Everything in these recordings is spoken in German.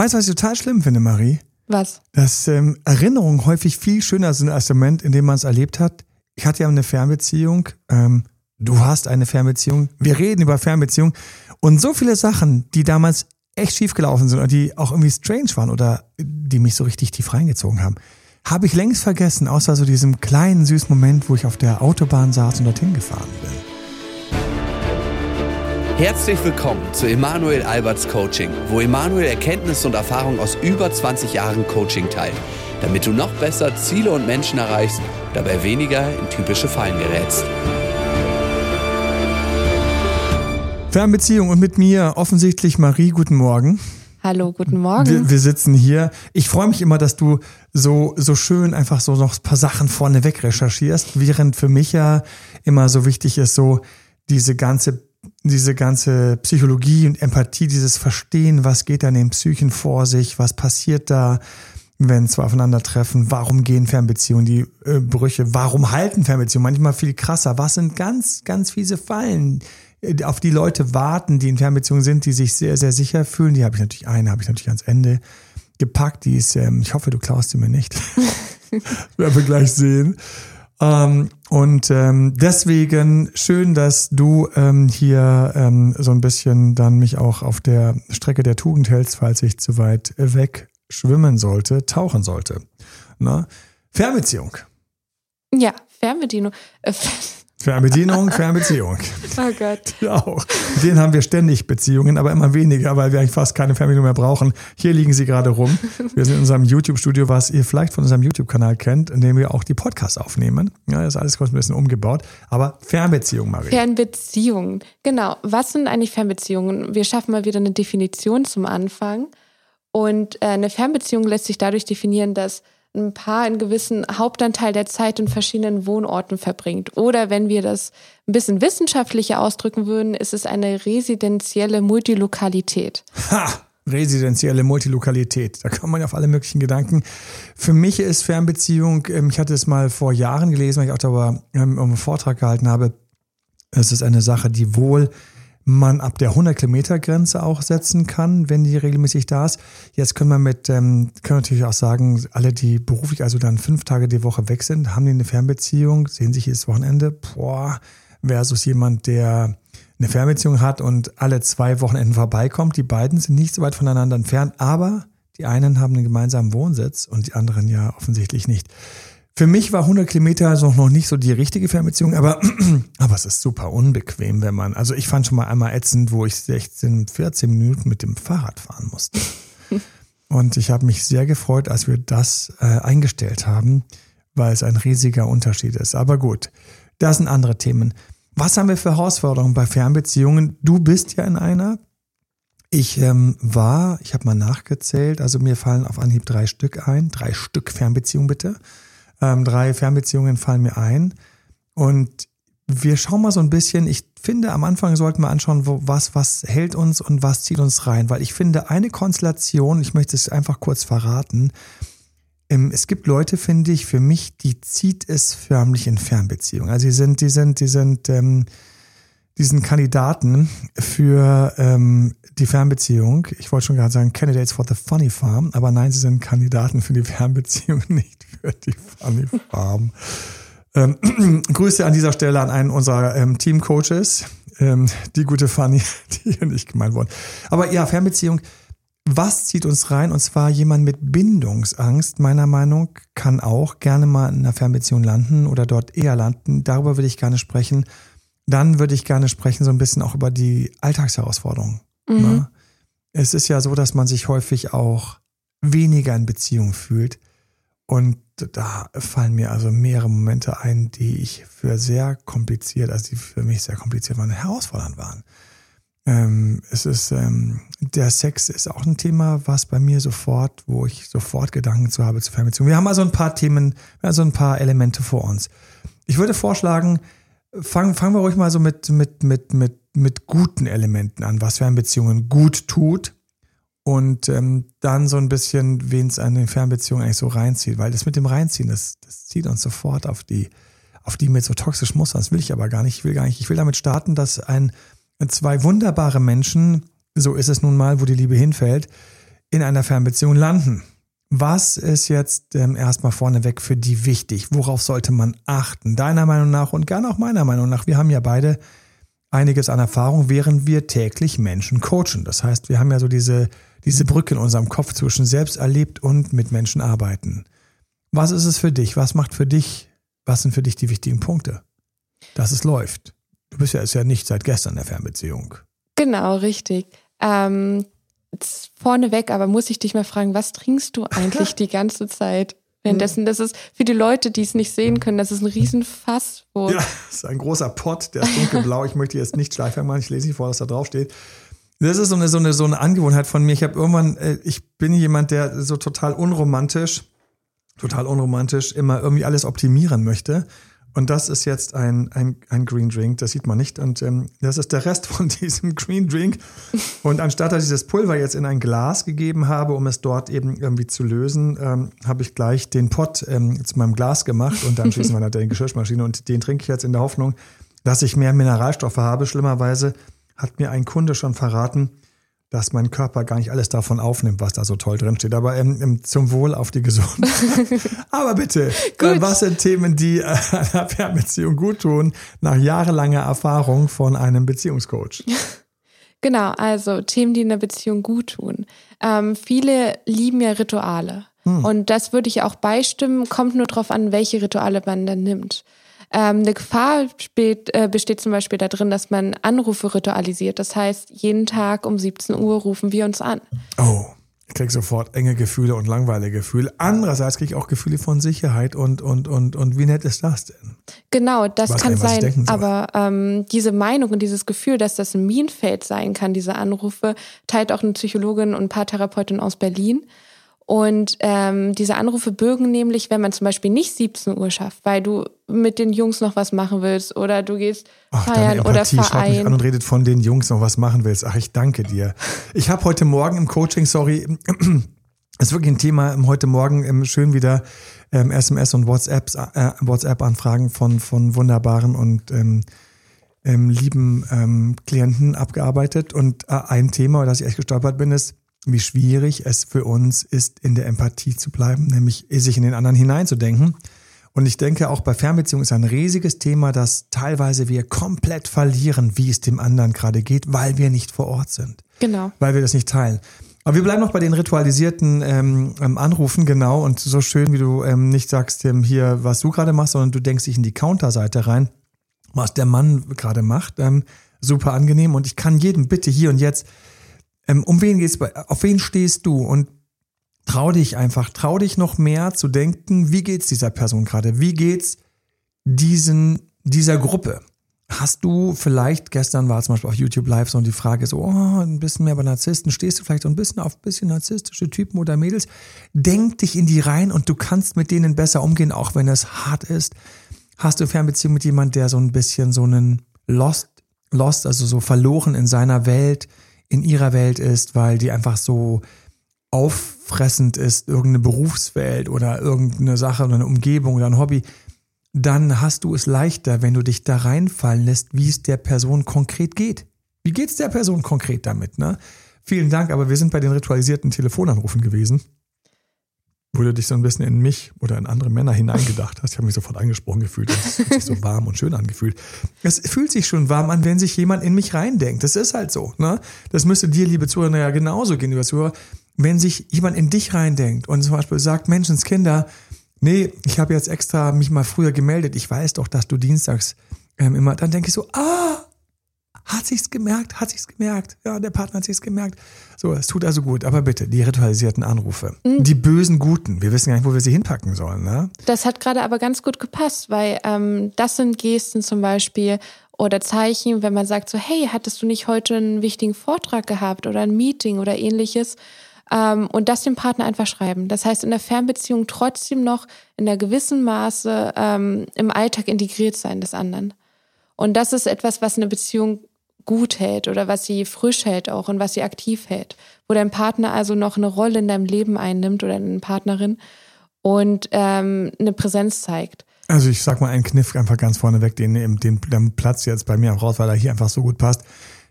Weißt du, was ich total schlimm finde, Marie? Was? Dass ähm, Erinnerungen häufig viel schöner sind als der Moment, in dem man es erlebt hat. Ich hatte ja eine Fernbeziehung. Ähm, du hast eine Fernbeziehung. Wir reden über Fernbeziehung. Und so viele Sachen, die damals echt schief gelaufen sind oder die auch irgendwie strange waren oder die mich so richtig tief reingezogen haben, habe ich längst vergessen, außer so diesem kleinen süßen Moment, wo ich auf der Autobahn saß und dorthin gefahren bin. Herzlich willkommen zu Emanuel Alberts Coaching, wo Emanuel Erkenntnisse und Erfahrung aus über 20 Jahren Coaching teilt, damit du noch besser Ziele und Menschen erreichst, dabei weniger in typische Fallen gerätst. Fernbeziehung und mit mir offensichtlich Marie, guten Morgen. Hallo, guten Morgen. Wir, wir sitzen hier. Ich freue mich immer, dass du so, so schön einfach so noch ein paar Sachen vorneweg recherchierst, während für mich ja immer so wichtig ist, so diese ganze diese ganze Psychologie und Empathie, dieses Verstehen, was geht da in den Psychen vor sich, was passiert da, wenn zwei aufeinandertreffen, warum gehen Fernbeziehungen, die äh, Brüche, warum halten Fernbeziehungen, manchmal viel krasser, was sind ganz, ganz fiese Fallen, äh, auf die Leute warten, die in Fernbeziehungen sind, die sich sehr, sehr sicher fühlen, die habe ich natürlich eine, habe ich natürlich ans Ende gepackt, die ist, ähm, ich hoffe, du klaust sie mir nicht, werden wir gleich sehen. Ähm, und ähm, deswegen schön, dass du ähm, hier ähm, so ein bisschen dann mich auch auf der Strecke der Tugend hältst, falls ich zu weit weg schwimmen sollte, tauchen sollte. Na? Fernbeziehung. Ja, Fernbedienung. Äh, Fernbedienung, Fernbeziehung. Oh Gott. Ja, auch. Mit denen haben wir ständig Beziehungen, aber immer weniger, weil wir eigentlich fast keine Fernbedienung mehr brauchen. Hier liegen sie gerade rum. Wir sind in unserem YouTube-Studio, was ihr vielleicht von unserem YouTube-Kanal kennt, in dem wir auch die Podcasts aufnehmen. Ja, das ist alles kurz ein bisschen umgebaut. Aber Fernbeziehung, Marie. Fernbeziehungen. Genau. Was sind eigentlich Fernbeziehungen? Wir schaffen mal wieder eine Definition zum Anfang. Und äh, eine Fernbeziehung lässt sich dadurch definieren, dass ein Paar einen gewissen Hauptanteil der Zeit in verschiedenen Wohnorten verbringt. Oder wenn wir das ein bisschen wissenschaftlicher ausdrücken würden, ist es eine residenzielle Multilokalität. Ha! Residenzielle Multilokalität. Da kann man auf alle möglichen Gedanken. Für mich ist Fernbeziehung, ähm, ich hatte es mal vor Jahren gelesen, weil ich auch darüber ähm, einen Vortrag gehalten habe. Es ist eine Sache, die wohl man ab der 100 Kilometer Grenze auch setzen kann, wenn die regelmäßig da ist. Jetzt können wir mit, ähm, können natürlich auch sagen, alle, die beruflich also dann fünf Tage die Woche weg sind, haben die eine Fernbeziehung, sehen sich jedes Wochenende, boah, versus jemand, der eine Fernbeziehung hat und alle zwei Wochenenden vorbeikommt. Die beiden sind nicht so weit voneinander entfernt, aber die einen haben einen gemeinsamen Wohnsitz und die anderen ja offensichtlich nicht. Für mich war 100 Kilometer also noch nicht so die richtige Fernbeziehung, aber, aber es ist super unbequem, wenn man, also ich fand schon mal einmal ätzend, wo ich 16, 14 Minuten mit dem Fahrrad fahren musste. Und ich habe mich sehr gefreut, als wir das äh, eingestellt haben, weil es ein riesiger Unterschied ist. Aber gut, das sind andere Themen. Was haben wir für Herausforderungen bei Fernbeziehungen? Du bist ja in einer. Ich ähm, war, ich habe mal nachgezählt, also mir fallen auf Anhieb drei Stück ein. Drei Stück Fernbeziehungen bitte. Ähm, drei Fernbeziehungen fallen mir ein. Und wir schauen mal so ein bisschen, ich finde, am Anfang sollten wir anschauen, wo, was, was hält uns und was zieht uns rein. Weil ich finde, eine Konstellation, ich möchte es einfach kurz verraten, ähm, es gibt Leute, finde ich, für mich, die zieht es förmlich in Fernbeziehungen. Also die sind, die sind, die sind, ähm, diesen Kandidaten für ähm, die Fernbeziehung. Ich wollte schon gerade sagen, Candidates for the Funny Farm, aber nein, sie sind Kandidaten für die Fernbeziehung, nicht für die Funny Farm. Ähm, Grüße an dieser Stelle an einen unserer ähm, Teamcoaches, ähm, die gute Funny, die hier nicht gemeint wurden. Aber ja, Fernbeziehung, was zieht uns rein? Und zwar jemand mit Bindungsangst, meiner Meinung, kann auch gerne mal in einer Fernbeziehung landen oder dort eher landen. Darüber will ich gerne sprechen. Dann würde ich gerne sprechen so ein bisschen auch über die Alltagsherausforderungen. Mhm. Ne? Es ist ja so, dass man sich häufig auch weniger in Beziehung fühlt. Und da fallen mir also mehrere Momente ein, die ich für sehr kompliziert, also die für mich sehr kompliziert waren, herausfordernd waren. Ähm, es ist, ähm, der Sex ist auch ein Thema, was bei mir sofort, wo ich sofort Gedanken zu habe zur Fernbeziehung. Wir haben also ein paar Themen, also ein paar Elemente vor uns. Ich würde vorschlagen, fangen, fangen wir ruhig mal so mit, mit, mit, mit mit guten Elementen an, was Fernbeziehungen gut tut und ähm, dann so ein bisschen, wen es an den Fernbeziehungen eigentlich so reinzieht, weil das mit dem Reinziehen, das, das zieht uns sofort auf die, auf die mit so toxischen Mustern. Das will ich aber gar nicht. Ich will gar nicht. Ich will damit starten, dass ein zwei wunderbare Menschen, so ist es nun mal, wo die Liebe hinfällt, in einer Fernbeziehung landen. Was ist jetzt ähm, erstmal vorneweg für die wichtig? Worauf sollte man achten? Deiner Meinung nach und gerne auch meiner Meinung nach. Wir haben ja beide einiges an Erfahrung, während wir täglich Menschen coachen. Das heißt, wir haben ja so diese, diese Brücke in unserem Kopf zwischen selbst erlebt und mit Menschen arbeiten. Was ist es für dich? Was macht für dich, was sind für dich die wichtigen Punkte? Dass es läuft. Du bist ja, ist ja nicht seit gestern in der Fernbeziehung. Genau, richtig. Ähm, vorneweg, aber muss ich dich mal fragen, was trinkst du eigentlich die ganze Zeit? Währenddessen, das ist für die Leute, die es nicht sehen können, das ist ein Riesenfass. Wo ja, das ist ein großer Pott, der ist dunkelblau. ich möchte jetzt nicht schleifer machen, ich lese nicht vor, was da drauf steht. Das ist so eine, so eine, so eine Angewohnheit von mir. Ich habe irgendwann, äh, ich bin jemand, der so total unromantisch, total unromantisch immer irgendwie alles optimieren möchte. Und das ist jetzt ein, ein, ein Green Drink, das sieht man nicht. Und ähm, das ist der Rest von diesem Green Drink. Und anstatt dass ich das Pulver jetzt in ein Glas gegeben habe, um es dort eben irgendwie zu lösen, ähm, habe ich gleich den Pott ähm, zu meinem Glas gemacht und dann schließen wir natürlich die Geschirrmaschine. Und den trinke ich jetzt in der Hoffnung, dass ich mehr Mineralstoffe habe. Schlimmerweise hat mir ein Kunde schon verraten, dass mein Körper gar nicht alles davon aufnimmt, was da so toll drin steht. Aber ähm, zum Wohl auf die Gesundheit. Aber bitte, äh, was sind Themen, die äh, einer Fernbeziehung gut tun, nach jahrelanger Erfahrung von einem Beziehungscoach? Genau, also Themen, die in der Beziehung gut tun. Ähm, viele lieben ja Rituale. Hm. Und das würde ich auch beistimmen, kommt nur darauf an, welche Rituale man dann nimmt. Ähm, eine Gefahr besteht, äh, besteht zum Beispiel darin, dass man Anrufe ritualisiert. Das heißt, jeden Tag um 17 Uhr rufen wir uns an. Oh. Ich kriege sofort enge Gefühle und langweilige Gefühle. Andererseits kriege ich auch Gefühle von Sicherheit und, und, und, und wie nett ist das denn? Genau, das kann nicht, sein. Aber ähm, diese Meinung und dieses Gefühl, dass das ein Minenfeld sein kann, diese Anrufe, teilt auch eine Psychologin und Paartherapeutin aus Berlin. Und ähm, diese Anrufe bürgen nämlich, wenn man zum Beispiel nicht 17 Uhr schafft, weil du mit den Jungs noch was machen willst oder du gehst Ach, feiern oder Verein. Mich an und redet von den Jungs noch was machen willst. Ach, ich danke dir. Ich habe heute Morgen im Coaching, sorry, ist wirklich ein Thema, heute Morgen ähm, schön wieder ähm, SMS und WhatsApps, äh, WhatsApp-Anfragen von, von wunderbaren und ähm, ähm, lieben ähm, Klienten abgearbeitet. Und äh, ein Thema, das ich echt gestolpert bin, ist, wie schwierig es für uns ist, in der Empathie zu bleiben, nämlich sich in den anderen hineinzudenken. Und ich denke, auch bei Fernbeziehungen ist ein riesiges Thema, dass teilweise wir komplett verlieren, wie es dem anderen gerade geht, weil wir nicht vor Ort sind. Genau. Weil wir das nicht teilen. Aber wir bleiben noch bei den ritualisierten ähm, ähm Anrufen, genau. Und so schön, wie du ähm, nicht sagst, ähm, hier, was du gerade machst, sondern du denkst dich in die Counterseite rein, was der Mann gerade macht. Ähm, super angenehm. Und ich kann jedem bitte hier und jetzt ähm, um wen geht's bei, auf wen stehst du? Und trau dich einfach, trau dich noch mehr zu denken, wie geht's dieser Person gerade? Wie geht's diesen, dieser Gruppe? Hast du vielleicht, gestern war zum Beispiel auf YouTube Live so und die Frage so, oh, ein bisschen mehr bei Narzissten, stehst du vielleicht so ein bisschen auf ein bisschen narzisstische Typen oder Mädels? Denk dich in die rein und du kannst mit denen besser umgehen, auch wenn es hart ist. Hast du Fernbeziehung mit jemand, der so ein bisschen so einen Lost, Lost, also so verloren in seiner Welt, in ihrer Welt ist, weil die einfach so auffressend ist, irgendeine Berufswelt oder irgendeine Sache oder eine Umgebung oder ein Hobby, dann hast du es leichter, wenn du dich da reinfallen lässt, wie es der Person konkret geht. Wie geht es der Person konkret damit? Ne? Vielen Dank, aber wir sind bei den ritualisierten Telefonanrufen gewesen wo du dich so ein bisschen in mich oder in andere Männer hineingedacht hast. Ich habe mich sofort angesprochen gefühlt. Es fühlt sich so warm und schön angefühlt. Es fühlt sich schon warm an, wenn sich jemand in mich reindenkt. Das ist halt so. Ne? Das müsste dir, liebe Zuhörer, ja genauso gehen, lieber Zuhörer. Wenn sich jemand in dich reindenkt und zum Beispiel sagt, Menschenskinder, nee, ich habe jetzt extra mich mal früher gemeldet. Ich weiß doch, dass du dienstags ähm, immer, dann denke ich so, ah, hat sich's gemerkt, hat sich's gemerkt. Ja, der Partner hat sich's gemerkt. So, es tut also gut. Aber bitte, die ritualisierten Anrufe. Mhm. Die bösen Guten. Wir wissen gar nicht, wo wir sie hinpacken sollen. Ne? Das hat gerade aber ganz gut gepasst, weil ähm, das sind Gesten zum Beispiel oder Zeichen, wenn man sagt so, hey, hattest du nicht heute einen wichtigen Vortrag gehabt oder ein Meeting oder ähnliches? Ähm, und das dem Partner einfach schreiben. Das heißt, in der Fernbeziehung trotzdem noch in einer gewissen Maße ähm, im Alltag integriert sein des anderen. Und das ist etwas, was eine Beziehung gut hält oder was sie frisch hält auch und was sie aktiv hält. Wo dein Partner also noch eine Rolle in deinem Leben einnimmt oder eine Partnerin und ähm, eine Präsenz zeigt. Also ich sag mal einen Kniff einfach ganz vorneweg, den, den, den Platz jetzt bei mir auch raus, weil er hier einfach so gut passt.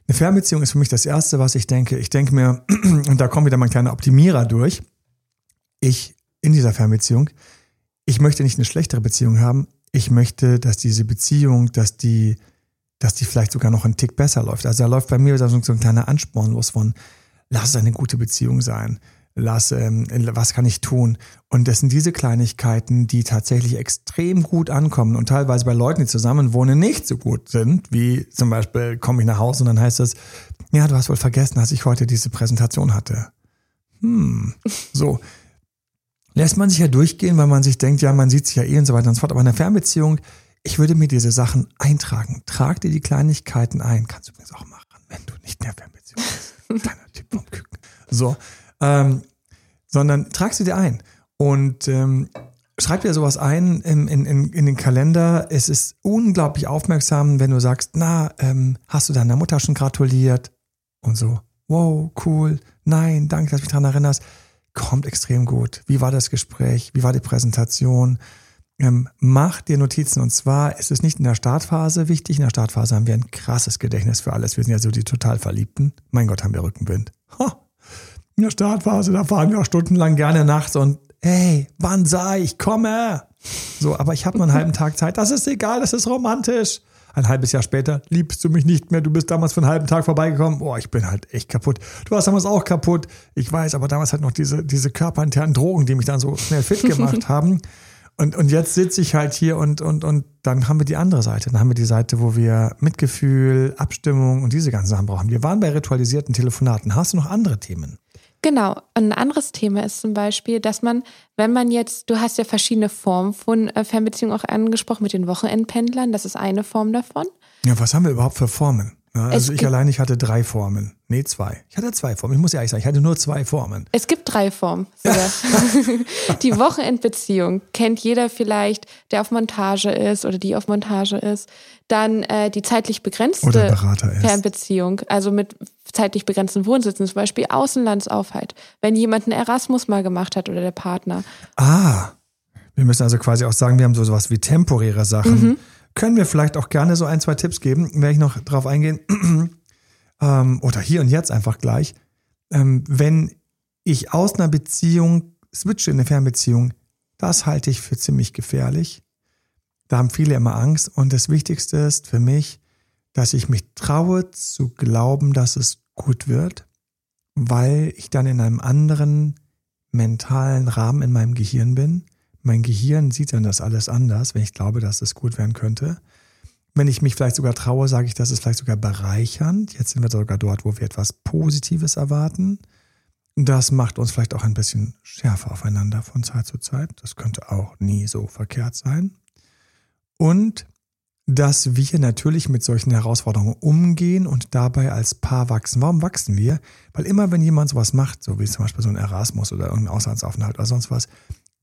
Eine Fernbeziehung ist für mich das Erste, was ich denke. Ich denke mir, und da kommt wieder mein kleiner Optimierer durch, ich in dieser Fernbeziehung, ich möchte nicht eine schlechtere Beziehung haben, ich möchte, dass diese Beziehung, dass die, dass die vielleicht sogar noch einen Tick besser läuft. Also da läuft bei mir so ein kleiner Ansporn los von, lass es eine gute Beziehung sein lass, ähm, was kann ich tun? Und das sind diese Kleinigkeiten, die tatsächlich extrem gut ankommen und teilweise bei Leuten, die zusammen wohnen, nicht so gut sind, wie zum Beispiel komme ich nach Hause und dann heißt es, ja, du hast wohl vergessen, dass ich heute diese Präsentation hatte. Hm, so. Lässt man sich ja durchgehen, weil man sich denkt, ja, man sieht sich ja eh und so weiter und so fort. Aber in einer Fernbeziehung, ich würde mir diese Sachen eintragen. Trag dir die Kleinigkeiten ein. Kannst du übrigens auch machen, wenn du nicht mehr Fernbeziehung bist. Kleiner Tipp vom Küken. So. Ähm, sondern trag sie dir ein und ähm, schreib dir sowas ein in, in, in, in den Kalender. Es ist unglaublich aufmerksam, wenn du sagst, na, ähm, hast du deiner Mutter schon gratuliert? Und so, wow, cool, nein, danke, dass du mich daran erinnerst. Kommt extrem gut. Wie war das Gespräch? Wie war die Präsentation? Ähm, mach dir Notizen. Und zwar ist es nicht in der Startphase wichtig. In der Startphase haben wir ein krasses Gedächtnis für alles. Wir sind ja so die total Verliebten. Mein Gott, haben wir Rückenwind. Ha, in der Startphase, da fahren wir auch stundenlang gerne nachts und hey, wann sei ich komme? So, aber ich habe nur einen halben Tag Zeit. Das ist egal, das ist romantisch. Ein halbes Jahr später liebst du mich nicht mehr. Du bist damals für einen halben Tag vorbeigekommen. Boah, ich bin halt echt kaputt. Du warst damals auch kaputt. Ich weiß, aber damals halt noch diese, diese körperinternen Drogen, die mich dann so schnell fit gemacht haben. Und, und jetzt sitze ich halt hier und, und, und dann haben wir die andere Seite. Dann haben wir die Seite, wo wir Mitgefühl, Abstimmung und diese ganzen Sachen brauchen. Wir waren bei ritualisierten Telefonaten. Hast du noch andere Themen? Genau. Ein anderes Thema ist zum Beispiel, dass man, wenn man jetzt, du hast ja verschiedene Formen von äh, Fernbeziehungen auch angesprochen mit den Wochenendpendlern, das ist eine Form davon. Ja, was haben wir überhaupt für Formen? Also ich allein, ich hatte drei Formen. Nee, zwei. Ich hatte zwei Formen. Ich muss ja ehrlich sagen, ich hatte nur zwei Formen. Es gibt drei Formen. die Wochenendbeziehung kennt jeder vielleicht, der auf Montage ist oder die auf Montage ist. Dann äh, die zeitlich begrenzte Fernbeziehung, also mit zeitlich begrenzten Wohnsitzen, zum Beispiel Außenlandsaufhalt. Wenn jemand einen Erasmus mal gemacht hat oder der Partner. Ah, wir müssen also quasi auch sagen, wir haben so sowas wie temporäre Sachen. Mhm können wir vielleicht auch gerne so ein, zwei Tipps geben, werde ich noch drauf eingehen. ähm, oder hier und jetzt einfach gleich. Ähm, wenn ich aus einer Beziehung switche in eine Fernbeziehung, das halte ich für ziemlich gefährlich. Da haben viele immer Angst. Und das Wichtigste ist für mich, dass ich mich traue zu glauben, dass es gut wird, weil ich dann in einem anderen mentalen Rahmen in meinem Gehirn bin mein Gehirn sieht dann das alles anders, wenn ich glaube, dass es gut werden könnte. Wenn ich mich vielleicht sogar traue, sage ich, das ist vielleicht sogar bereichernd. Jetzt sind wir sogar dort, wo wir etwas Positives erwarten. Das macht uns vielleicht auch ein bisschen schärfer aufeinander von Zeit zu Zeit. Das könnte auch nie so verkehrt sein. Und dass wir natürlich mit solchen Herausforderungen umgehen und dabei als Paar wachsen. Warum wachsen wir? Weil immer, wenn jemand sowas macht, so wie zum Beispiel so ein Erasmus oder irgendein Auslandsaufenthalt oder sonst was,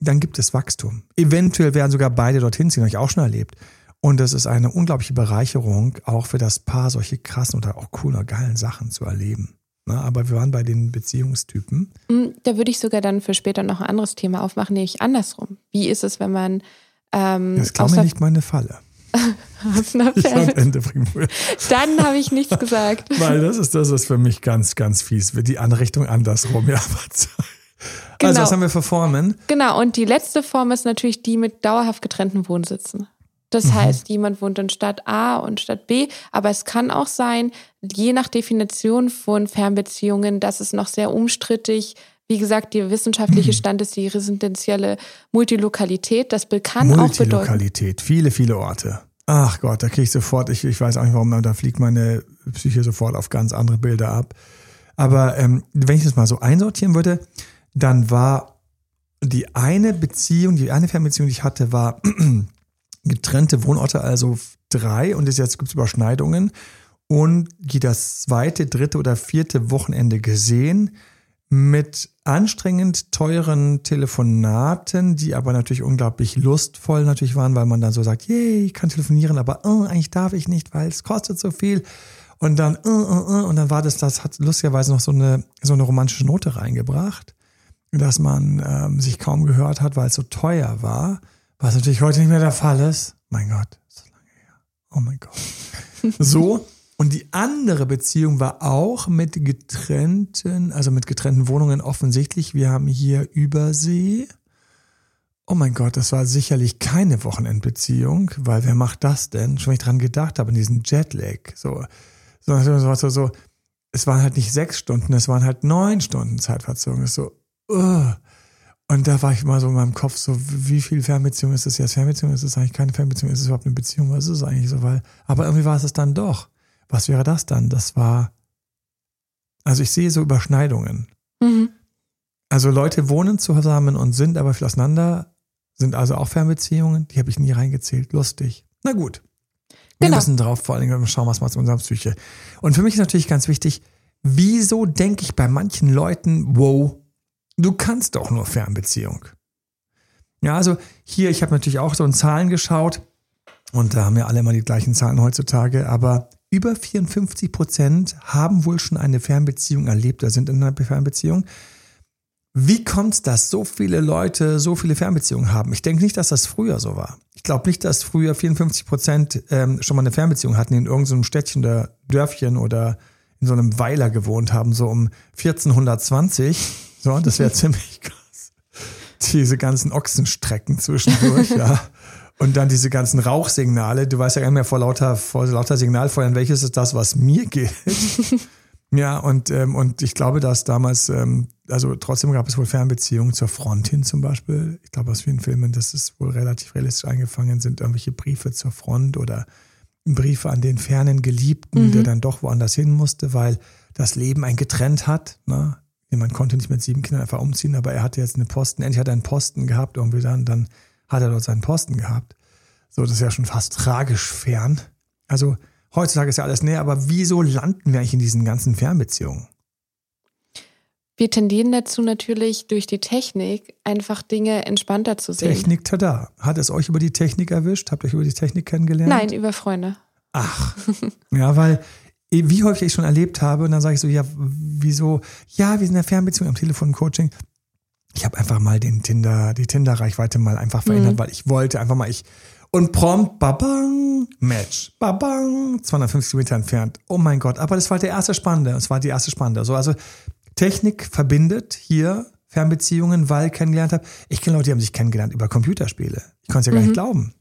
dann gibt es Wachstum. Eventuell werden sogar beide dorthin ziehen, habe ich auch schon erlebt. Und es ist eine unglaubliche Bereicherung, auch für das Paar solche krassen oder auch cooler, geilen Sachen zu erleben. Na, aber wir waren bei den Beziehungstypen. Mm, da würde ich sogar dann für später noch ein anderes Thema aufmachen, nämlich andersrum. Wie ist es, wenn man. Ähm, das ist mir nicht meine Falle. ich am Ende bringen will. Dann habe ich nichts gesagt. Weil das ist das, was für mich ganz, ganz fies wird. Die Anrichtung andersrum. Ja, Genau. Also was haben wir für Formen? Genau, und die letzte Form ist natürlich die mit dauerhaft getrennten Wohnsitzen. Das mhm. heißt, jemand wohnt in Stadt A und Stadt B, aber es kann auch sein, je nach Definition von Fernbeziehungen, dass es noch sehr umstrittig wie gesagt, der wissenschaftliche mhm. Stand ist die residenzielle Multilokalität. Das kann auch bedeuten. Multilokalität, viele, viele Orte. Ach Gott, da kriege ich sofort, ich, ich weiß auch nicht warum, da fliegt meine Psyche sofort auf ganz andere Bilder ab. Aber ähm, wenn ich das mal so einsortieren würde, dann war die eine Beziehung, die eine Fernbeziehung, die ich hatte, war getrennte Wohnorte, also drei und jetzt gibt es Überschneidungen. Und die das zweite, dritte oder vierte Wochenende gesehen mit anstrengend teuren Telefonaten, die aber natürlich unglaublich lustvoll natürlich waren, weil man dann so sagt, yay, ich kann telefonieren, aber oh, eigentlich darf ich nicht, weil es kostet so viel. Und dann, uh, uh, uh, und dann war das, das hat lustigerweise noch so eine, so eine romantische Note reingebracht dass man ähm, sich kaum gehört hat, weil es so teuer war, was natürlich heute nicht mehr der Fall ist. Mein Gott, so lange her. Oh mein Gott. so, Und die andere Beziehung war auch mit getrennten, also mit getrennten Wohnungen offensichtlich. Wir haben hier Übersee. Oh mein Gott, das war sicherlich keine Wochenendbeziehung, weil wer macht das denn? Schon wenn ich dran gedacht habe, an diesen Jetlag. So, so, so, so, es waren halt nicht sechs Stunden, es waren halt neun Stunden Zeitverzögerung. so, uh. Und da war ich mal so in meinem Kopf so, wie viel Fernbeziehung ist das jetzt? Fernbeziehung ist es eigentlich keine Fernbeziehung? Ist es überhaupt eine Beziehung? Was ist es eigentlich so? Weil, aber irgendwie war es es dann doch. Was wäre das dann? Das war, also ich sehe so Überschneidungen. Mhm. Also Leute wohnen zusammen und sind aber viel auseinander, sind also auch Fernbeziehungen. Die habe ich nie reingezählt. Lustig. Na gut. Wir genau. müssen drauf, vor allen Dingen schauen, was mal zu unserer Psyche. Und für mich ist natürlich ganz wichtig, wieso denke ich bei manchen Leuten, wow, du kannst doch nur Fernbeziehung. Ja, also hier, ich habe natürlich auch so in Zahlen geschaut und da haben ja alle immer die gleichen Zahlen heutzutage, aber über 54 Prozent haben wohl schon eine Fernbeziehung erlebt oder sind in einer Fernbeziehung. Wie kommt es, dass so viele Leute so viele Fernbeziehungen haben? Ich denke nicht, dass das früher so war. Ich glaube nicht, dass früher 54 Prozent ähm, schon mal eine Fernbeziehung hatten, in irgendeinem Städtchen oder Dörfchen oder in so einem Weiler gewohnt haben, so um 1420. So, das wäre ziemlich krass. Diese ganzen Ochsenstrecken zwischendurch, ja. Und dann diese ganzen Rauchsignale. Du weißt ja gar nicht mehr vor lauter, vor lauter Signalfeuern, welches ist das, was mir geht. ja, und, ähm, und ich glaube, dass damals, ähm, also trotzdem gab es wohl Fernbeziehungen zur Front hin zum Beispiel. Ich glaube, aus vielen Filmen, das ist wohl relativ realistisch eingefangen, sind irgendwelche Briefe zur Front oder Briefe an den fernen Geliebten, mhm. der dann doch woanders hin musste, weil das Leben ein getrennt hat. Ne? Man konnte nicht mit sieben Kindern einfach umziehen, aber er hatte jetzt eine Posten, endlich hat er einen Posten gehabt, irgendwie dann, dann hat er dort seinen Posten gehabt. So, das ist ja schon fast tragisch fern. Also heutzutage ist ja alles näher, aber wieso landen wir eigentlich in diesen ganzen Fernbeziehungen? Wir tendieren dazu natürlich durch die Technik einfach Dinge entspannter zu sehen. Technik, tada. Hat es euch über die Technik erwischt? Habt ihr euch über die Technik kennengelernt? Nein, über Freunde. Ach, ja, weil wie häufig ich schon erlebt habe und dann sage ich so, ja, wieso? Ja, wir sind in der Fernbeziehung am Telefon Coaching ich habe einfach mal den Tinder, die Tinder-Reichweite mal einfach verändert, mhm. weil ich wollte einfach mal, ich, und prompt, babang, Match, babang, 250 Meter entfernt. Oh mein Gott, aber das war der erste Spannende, das war die erste Spannende. So, also Technik verbindet hier Fernbeziehungen, weil ich kennengelernt habe. Ich kenne Leute, die haben sich kennengelernt über Computerspiele. Ich konnte es ja gar mhm. nicht glauben.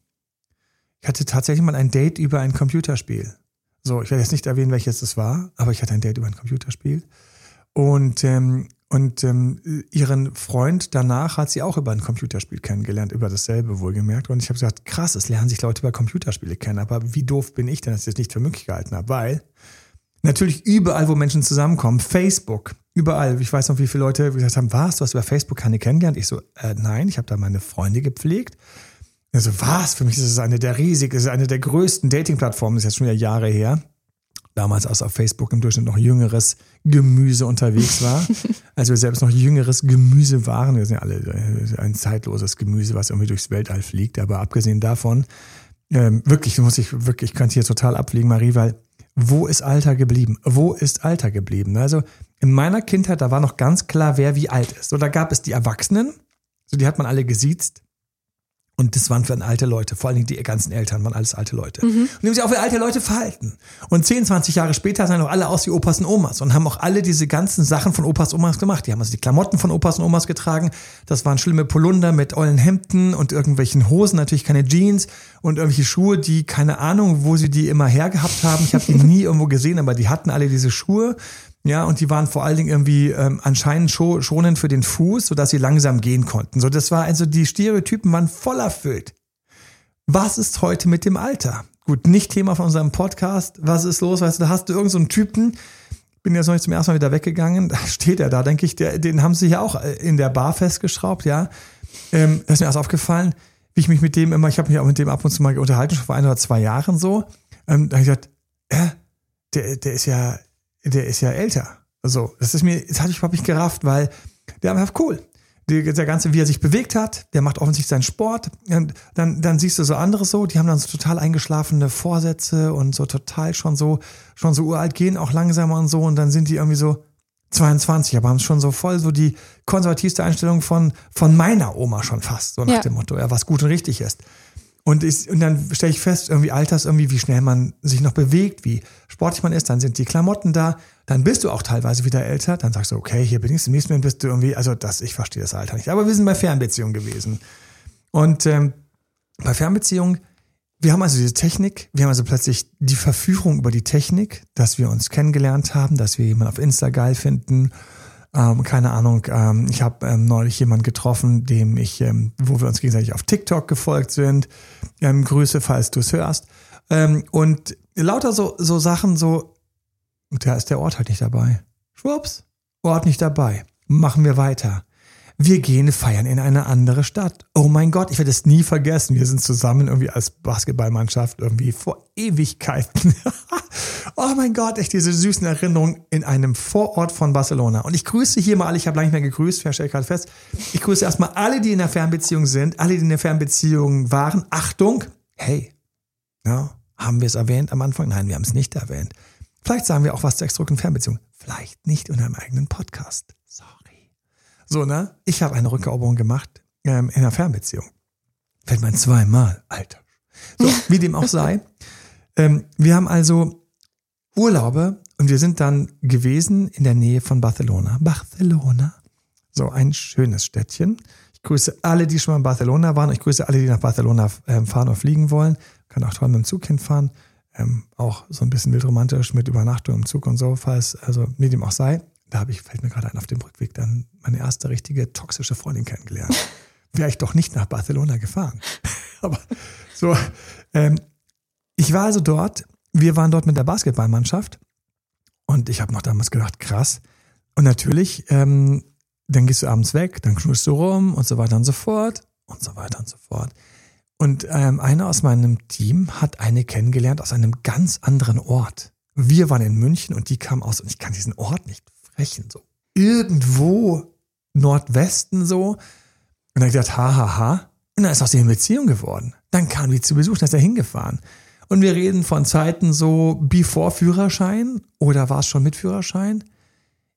Ich hatte tatsächlich mal ein Date über ein Computerspiel. So, ich werde jetzt nicht erwähnen, welches das war, aber ich hatte ein Date über ein Computerspiel. Und ähm, und ähm, ihren Freund danach hat sie auch über ein Computerspiel kennengelernt, über dasselbe wohlgemerkt. Und ich habe gesagt, krass, es lernen sich Leute über Computerspiele kennen. Aber wie doof bin ich denn, dass ich das nicht für möglich gehalten habe? Weil natürlich überall, wo Menschen zusammenkommen, Facebook, überall. Ich weiß noch, wie viele Leute gesagt haben, was, du hast über Facebook keine kennengelernt? Ich so, äh, nein, ich habe da meine Freunde gepflegt. Also was? Für mich ist es eine der riesigen, ist eine der größten Dating-Plattformen, ist jetzt schon wieder Jahre her damals als auf Facebook im Durchschnitt noch jüngeres Gemüse unterwegs war. als wir selbst noch jüngeres Gemüse waren. Wir sind ja alle äh, ein zeitloses Gemüse, was irgendwie durchs Weltall fliegt. Aber abgesehen davon, ähm, wirklich, muss ich wirklich, ich könnte hier total abfliegen, Marie, weil wo ist Alter geblieben? Wo ist Alter geblieben? Also in meiner Kindheit, da war noch ganz klar, wer wie alt ist. So, da gab es die Erwachsenen, so die hat man alle gesiezt. Und das waren für alte Leute, vor allen Dingen die ganzen Eltern waren alles alte Leute. Mhm. Und die haben sich auch wie alte Leute verhalten. Und 10, 20 Jahre später sahen auch alle aus wie Opas und Omas und haben auch alle diese ganzen Sachen von Opas und Omas gemacht. Die haben also die Klamotten von Opas und Omas getragen. Das waren schlimme Polunder mit ollen Hemden und irgendwelchen Hosen, natürlich keine Jeans und irgendwelche Schuhe, die keine Ahnung, wo sie die immer hergehabt haben. Ich habe die nie irgendwo gesehen, aber die hatten alle diese Schuhe ja, und die waren vor allen Dingen irgendwie ähm, anscheinend schonend für den Fuß, sodass sie langsam gehen konnten. So, das war also, die Stereotypen waren voll erfüllt. Was ist heute mit dem Alter? Gut, nicht Thema von unserem Podcast. Was ist los? Weißt du, da hast du irgendeinen so Typen, bin jetzt noch nicht zum ersten Mal wieder weggegangen, da steht er da, denke ich, der, den haben sie ja auch äh, in der Bar festgeschraubt, ja. Ähm, das ist mir erst aufgefallen, wie ich mich mit dem immer, ich habe mich auch mit dem ab und zu mal unterhalten, schon vor ein oder zwei Jahren so. Ähm, da habe ich gedacht, äh, der, der ist ja, der ist ja älter. Also, das ist mir, das hatte ich überhaupt nicht gerafft, weil der einfach cool. Der, der ganze, wie er sich bewegt hat, der macht offensichtlich seinen Sport. Und dann, dann siehst du so andere so, die haben dann so total eingeschlafene Vorsätze und so total schon so, schon so uralt gehen, auch langsamer und so. Und dann sind die irgendwie so 22, aber haben schon so voll so die konservativste Einstellung von, von meiner Oma schon fast, so nach ja. dem Motto, ja, was gut und richtig ist. Und, ich, und dann stelle ich fest, irgendwie alters irgendwie, wie schnell man sich noch bewegt, wie sportlich man ist, dann sind die Klamotten da, dann bist du auch teilweise wieder älter, dann sagst du, okay, hier bin ich, im nächsten Moment bist du irgendwie, also das, ich verstehe das Alter nicht. Aber wir sind bei Fernbeziehungen gewesen. Und ähm, bei Fernbeziehungen, wir haben also diese Technik, wir haben also plötzlich die Verführung über die Technik, dass wir uns kennengelernt haben, dass wir jemanden auf Insta geil finden ähm, keine Ahnung, ähm, ich habe ähm, neulich jemanden getroffen, dem ich, ähm, wo wir uns gegenseitig auf TikTok gefolgt sind. Ähm, Grüße, falls du es hörst. Ähm, und lauter so, so Sachen, so, da ist der Ort halt nicht dabei. Schwupps, Ort nicht dabei. Machen wir weiter wir gehen feiern in eine andere Stadt. Oh mein Gott, ich werde es nie vergessen. Wir sind zusammen irgendwie als Basketballmannschaft irgendwie vor Ewigkeiten. oh mein Gott, echt diese süßen Erinnerungen in einem Vorort von Barcelona. Und ich grüße hier mal alle, ich habe lange nicht mehr gegrüßt, stelle gerade fest. Ich grüße erstmal alle, die in der Fernbeziehung sind, alle, die in der Fernbeziehung waren. Achtung, hey, ja, haben wir es erwähnt am Anfang? Nein, wir haben es nicht erwähnt. Vielleicht sagen wir auch was zur exdruckten Fernbeziehung. Vielleicht nicht in einem eigenen Podcast. So, ne? Ich habe eine Rückeroberung gemacht ähm, in einer Fernbeziehung. Fällt man zweimal, Alter. So, wie dem auch sei. Ähm, wir haben also Urlaube und wir sind dann gewesen in der Nähe von Barcelona. Barcelona. So ein schönes Städtchen. Ich grüße alle, die schon mal in Barcelona waren. Ich grüße alle, die nach Barcelona ähm, fahren oder fliegen wollen. Kann auch toll mit dem Zug hinfahren. Ähm, auch so ein bisschen wildromantisch mit Übernachtung im Zug und so, falls, also wie dem auch sei da habe ich, fällt mir gerade ein, auf dem Rückweg dann meine erste richtige toxische Freundin kennengelernt. Wäre ich doch nicht nach Barcelona gefahren. Aber so, ähm, ich war also dort, wir waren dort mit der Basketballmannschaft und ich habe noch damals gedacht, krass. Und natürlich, ähm, dann gehst du abends weg, dann knullst du rum und so weiter und so fort und so weiter und so fort. Und ähm, einer aus meinem Team hat eine kennengelernt aus einem ganz anderen Ort. Wir waren in München und die kam aus, und ich kann diesen Ort nicht sprechen, so irgendwo Nordwesten so. Und dann habe ich gedacht, ha, ha, ha. Und dann ist aus dem Beziehung geworden. Dann kam die zu Besuch, dann ist er hingefahren. Und wir reden von Zeiten so bevor Führerschein oder war es schon mit Führerschein?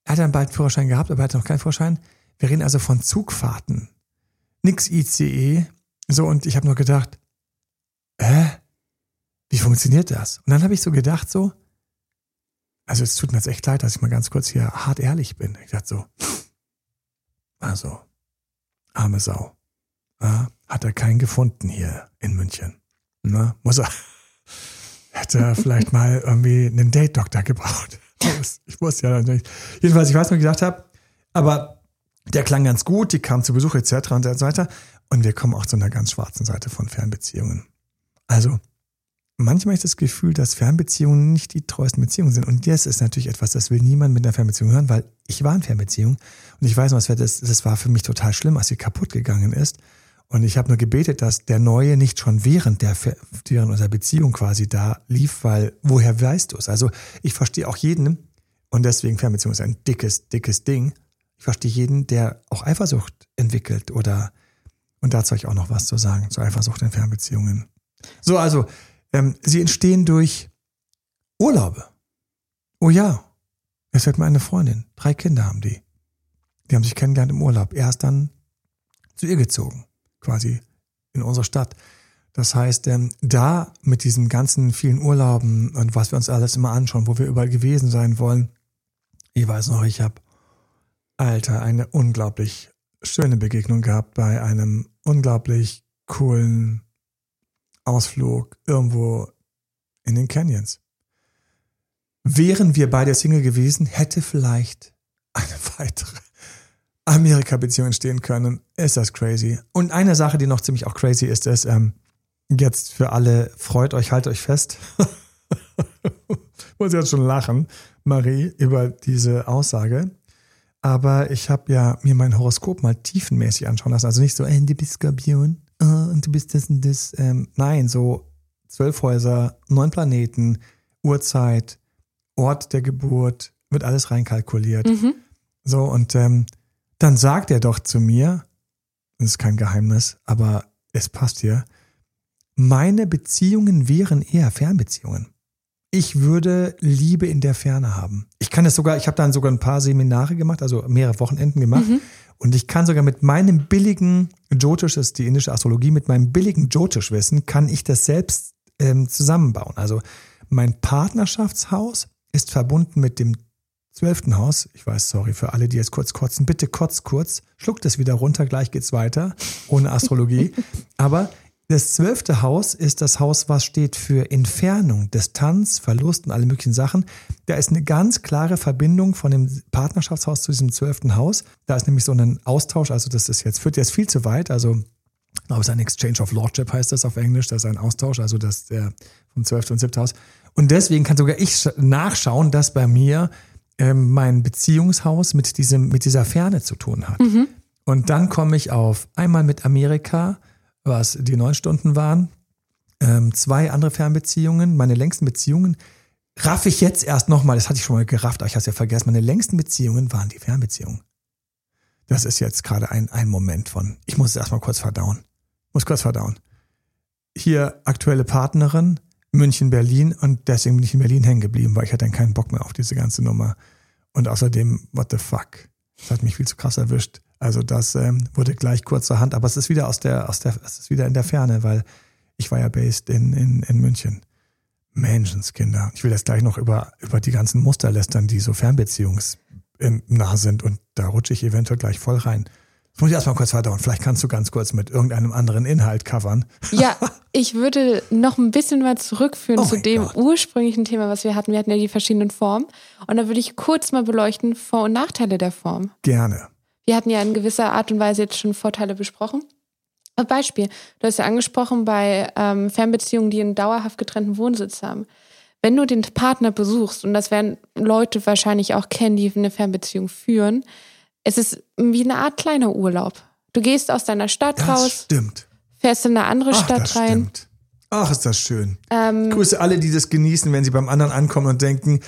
Er hat dann bald Führerschein gehabt, aber er hatte noch keinen Führerschein. Wir reden also von Zugfahrten. Nix ICE. So, und ich habe nur gedacht, äh, wie funktioniert das? Und dann habe ich so gedacht, so, also es tut mir jetzt echt leid, dass ich mal ganz kurz hier hart ehrlich bin. Ich dachte so, also, arme Sau. Ja, hat er keinen gefunden hier in München. Na, muss er, hätte er vielleicht mal irgendwie einen Date-Doktor gebraucht. Ich wusste ja nicht. Jedenfalls, ich weiß, was ich gesagt habe, aber der klang ganz gut, die kam zu Besuch etc. und so weiter. Und wir kommen auch zu einer ganz schwarzen Seite von Fernbeziehungen. Also, manchmal ist das Gefühl, dass Fernbeziehungen nicht die treuesten Beziehungen sind. Und das ist natürlich etwas, das will niemand mit einer Fernbeziehung hören, weil ich war in Fernbeziehung und ich weiß noch, das, das war für mich total schlimm, als sie kaputt gegangen ist. Und ich habe nur gebetet, dass der Neue nicht schon während der während unserer Beziehung quasi da lief, weil woher weißt du es? Also ich verstehe auch jeden, und deswegen Fernbeziehung ist ein dickes, dickes Ding. Ich verstehe jeden, der auch Eifersucht entwickelt oder, und dazu habe ich auch noch was zu sagen, zur Eifersucht in Fernbeziehungen. So, also ähm, sie entstehen durch Urlaube. Oh ja, es fällt mir eine Freundin. Drei Kinder haben die. Die haben sich kennengelernt im Urlaub. Er ist dann zu ihr gezogen, quasi in unsere Stadt. Das heißt, ähm, da mit diesen ganzen vielen Urlauben und was wir uns alles immer anschauen, wo wir überall gewesen sein wollen. Ich weiß noch, ich habe, Alter, eine unglaublich schöne Begegnung gehabt bei einem unglaublich coolen Ausflug irgendwo in den Canyons. Wären wir beide Single gewesen, hätte vielleicht eine weitere Amerika-Beziehung entstehen können. Ist das crazy? Und eine Sache, die noch ziemlich auch crazy ist, ist, ähm, jetzt für alle, freut euch, haltet euch fest. Muss jetzt schon lachen, Marie, über diese Aussage. Aber ich habe ja mir mein Horoskop mal tiefenmäßig anschauen lassen. Also nicht so, äh, du Skorpion, äh, und du bist das und das. Ähm, nein, so zwölf Häuser, neun Planeten, Uhrzeit, Ort der Geburt, wird alles reinkalkuliert. Mhm. So, und ähm, dann sagt er doch zu mir, das ist kein Geheimnis, aber es passt hier, meine Beziehungen wären eher Fernbeziehungen. Ich würde Liebe in der Ferne haben. Ich kann es sogar, ich habe dann sogar ein paar Seminare gemacht, also mehrere Wochenenden gemacht. Und ich kann sogar mit meinem billigen Jyotish, das ist die indische Astrologie, mit meinem billigen Jyotish-Wissen, kann ich das selbst ähm, zusammenbauen. Also mein Partnerschaftshaus ist verbunden mit dem zwölften Haus. Ich weiß, sorry für alle, die jetzt kurz kotzen. Bitte kotzt kurz, schluckt es wieder runter, gleich geht's weiter, ohne Astrologie. Aber das zwölfte Haus ist das Haus, was steht für Entfernung, Distanz, Verlust und alle möglichen Sachen. Da ist eine ganz klare Verbindung von dem Partnerschaftshaus zu diesem zwölften Haus. Da ist nämlich so ein Austausch, also das ist jetzt, führt jetzt viel zu weit. Also, ich glaube, es ist ein Exchange of Lordship heißt das auf Englisch. Das ist ein Austausch, also das der vom zwölften und siebten Haus. Und deswegen kann sogar ich nachschauen, dass bei mir ähm, mein Beziehungshaus mit diesem, mit dieser Ferne zu tun hat. Und dann komme ich auf einmal mit Amerika, was die neun Stunden waren, ähm, zwei andere Fernbeziehungen, meine längsten Beziehungen, raff ich jetzt erst nochmal, das hatte ich schon mal gerafft, aber ich habe es ja vergessen, meine längsten Beziehungen waren die Fernbeziehungen. Das ist jetzt gerade ein, ein Moment von, ich muss es erstmal kurz verdauen. Muss kurz verdauen. Hier aktuelle Partnerin, München, Berlin und deswegen bin ich in Berlin hängen geblieben, weil ich hatte dann keinen Bock mehr auf diese ganze Nummer. Und außerdem, what the fuck? Das hat mich viel zu krass erwischt. Also das ähm, wurde gleich kurzerhand, aber es ist wieder aus der, aus der, es ist wieder in der Ferne, weil ich war ja based in, in, in München. Menschenskinder. Ich will jetzt gleich noch über, über die ganzen Muster lästern, die so fernbeziehungsnah sind und da rutsche ich eventuell gleich voll rein. Das muss ich erstmal kurz verdauen. Vielleicht kannst du ganz kurz mit irgendeinem anderen Inhalt covern. Ja, ich würde noch ein bisschen mal zurückführen Oh zu dem Gott. ursprünglichen Thema, was wir hatten. Wir hatten ja die verschiedenen Formen. Und da würde ich kurz mal beleuchten Vor- und Nachteile der Form. Gerne. Wir hatten ja in gewisser Art und Weise jetzt schon Vorteile besprochen. Ein Beispiel, du hast ja angesprochen bei ähm, Fernbeziehungen, die einen dauerhaft getrennten Wohnsitz haben. Wenn du den Partner besuchst, und das werden Leute wahrscheinlich auch kennen, die eine Fernbeziehung führen, es ist wie eine Art kleiner Urlaub. Du gehst aus deiner Stadt Das raus, stimmt. fährst in eine andere Ach, Stadt das rein. stimmt. Ach, ist das schön. Ähm, Ich grüße alle, die das genießen, wenn sie beim anderen ankommen und denken,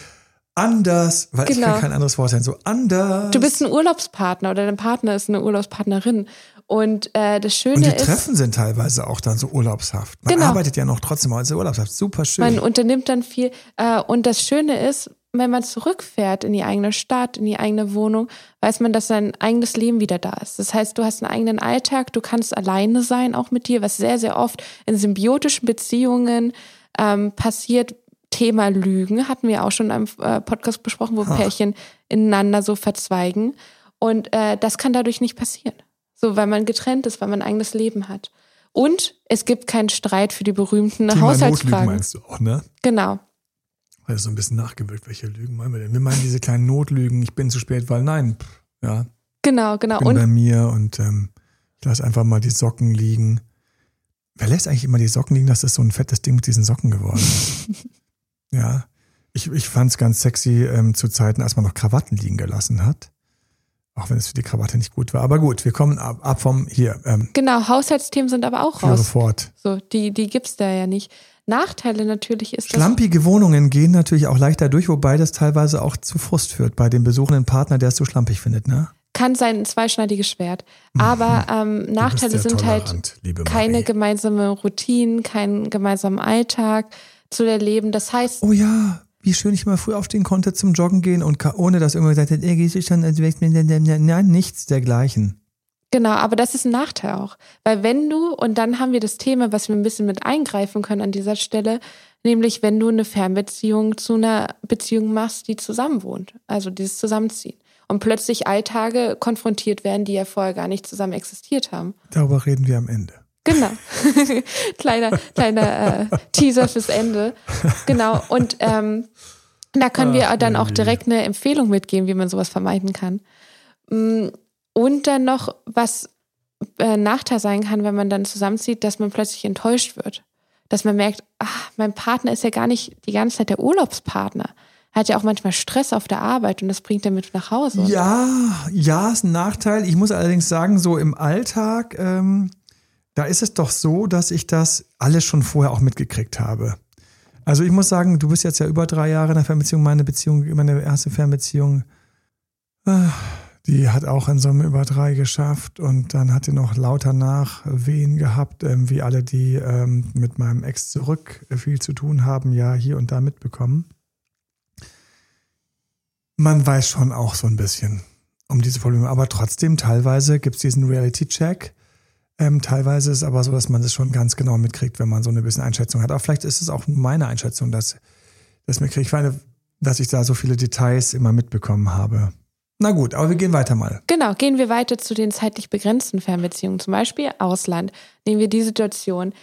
anders, weil ich Genau. kann kein anderes Wort sein, so anders. Du bist ein Urlaubspartner oder dein Partner ist eine Urlaubspartnerin. Und äh, das Schöne und die ist, Treffen sind teilweise auch dann so urlaubshaft. Man Genau. arbeitet ja noch trotzdem als urlaubshaft. Super schön. man unternimmt dann viel. Äh, und das Schöne ist, wenn man zurückfährt in die eigene Stadt, in die eigene Wohnung, weiß man, dass sein eigenes Leben wieder da ist. Das heißt, du hast einen eigenen Alltag, du kannst alleine sein, auch mit dir, was sehr, sehr oft in symbiotischen Beziehungen ähm, passiert. Thema Lügen hatten wir auch schon in einem äh, Podcast besprochen, wo Pärchen ineinander so verzweigen. Und äh, das kann dadurch nicht passieren. So, weil man getrennt ist, weil man ein eigenes Leben hat. Und es gibt keinen Streit für die berühmten Thema Notlügen Haushaltsfragen. meinst du auch, ne? Genau. Weil so ein bisschen nachgewirkt, welche Lügen meinen wir denn? Wir meinen diese kleinen Notlügen, ich bin zu spät, weil nein, pff, ja, Genau, genau. bin bei Und mir und ähm, ich lasse einfach mal die Socken liegen. Wer lässt eigentlich immer die Socken liegen? Das ist so ein fettes Ding mit diesen Socken geworden. ja, ich, ich fand es ganz sexy ähm, zu Zeiten, als man noch Krawatten liegen gelassen hat. Auch wenn es für die Krawatte nicht gut war. Aber gut, wir kommen ab, ab vom hier. Ähm, genau, Haushaltsthemen sind aber auch raus. fort. So, die, die gibt's da ja nicht. Nachteile natürlich ist das. Schlampige Wohnungen gehen natürlich auch leichter durch, wobei das teilweise auch zu Frust führt bei dem besuchenden Partner, der es zu schlampig findet. Ne? Kann sein ein zweischneidiges Schwert. Aber ähm, Nachteile sind halt liebe keine gemeinsame Routinen, keinen gemeinsamen Alltag zu erleben. Das heißt, Oh ja, wie schön ich mal früh aufstehen konnte zum Joggen gehen und ohne dass irgendwer gesagt hat, ey, gehst du schon, nein, nichts dergleichen. Genau, aber das ist ein Nachteil auch. Weil wenn du, und dann haben wir das Thema, was wir ein bisschen mit eingreifen können an dieser Stelle, nämlich wenn du eine Fernbeziehung zu einer Beziehung machst, die zusammenwohnt, also dieses Zusammenziehen. Und plötzlich Alltage konfrontiert werden, die ja vorher gar nicht zusammen existiert haben. Darüber reden wir am Ende. Genau. kleiner kleiner äh, Teaser fürs Ende. Genau. Und ähm, da können wir dann auch direkt eine Empfehlung mitgeben, wie man sowas vermeiden kann. Mm, Und dann noch, was äh, Nachteil sein kann, wenn man dann zusammenzieht, dass man plötzlich enttäuscht wird. Dass man merkt, ach, mein Partner ist ja gar nicht die ganze Zeit der Urlaubspartner. Er hat ja auch manchmal Stress auf der Arbeit und das bringt er mit nach Hause. Ja, ja, ist ein Nachteil. Ich muss allerdings sagen, so im Alltag, ähm, da ist es doch so, dass ich das alles schon vorher auch mitgekriegt habe. Also ich muss sagen, du bist jetzt ja über drei Jahre in der Fernbeziehung, meine Beziehung, meine erste Fernbeziehung. äh, Die hat auch in Summe über drei geschafft und dann hat sie noch lauter Nachwehen gehabt, ähm, wie alle, die ähm, mit meinem Ex zurück viel zu tun haben, ja hier und da mitbekommen. Man weiß schon auch so ein bisschen um diese Probleme, aber trotzdem teilweise gibt es diesen Reality-Check. Ähm, teilweise ist es aber so, dass man das schon ganz genau mitkriegt, wenn man so eine bisschen Einschätzung hat. Aber vielleicht ist es auch meine Einschätzung, dass das mitkriege. Ich meine, dass ich da so viele Details immer mitbekommen habe. Na gut, aber wir gehen weiter mal. Genau, gehen wir weiter zu den zeitlich begrenzten Fernbeziehungen, zum Beispiel Ausland. Nehmen wir die Situation.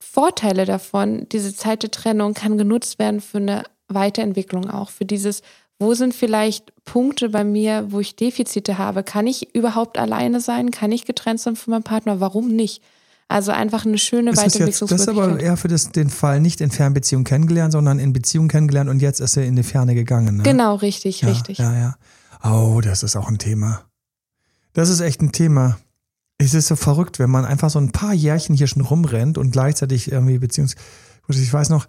Vorteile davon, diese Zeit der Trennung kann genutzt werden für eine Weiterentwicklung auch, für dieses, wo sind vielleicht Punkte bei mir, wo ich Defizite habe? Kann ich überhaupt alleine sein? Kann ich getrennt sein von meinem Partner? Warum nicht? Also einfach eine schöne Weiterentwicklung. Das ist aber eher für das, den Fall nicht in Fernbeziehung kennengelernt, sondern in Beziehung kennengelernt und jetzt ist er in die Ferne gegangen. Ne? Genau, richtig, ja, richtig. Ja, ja. Oh, das ist auch ein Thema. Das ist echt ein Thema. Es ist so verrückt, wenn man einfach so ein paar Jährchen hier schon rumrennt und gleichzeitig irgendwie beziehungs... Ich weiß noch,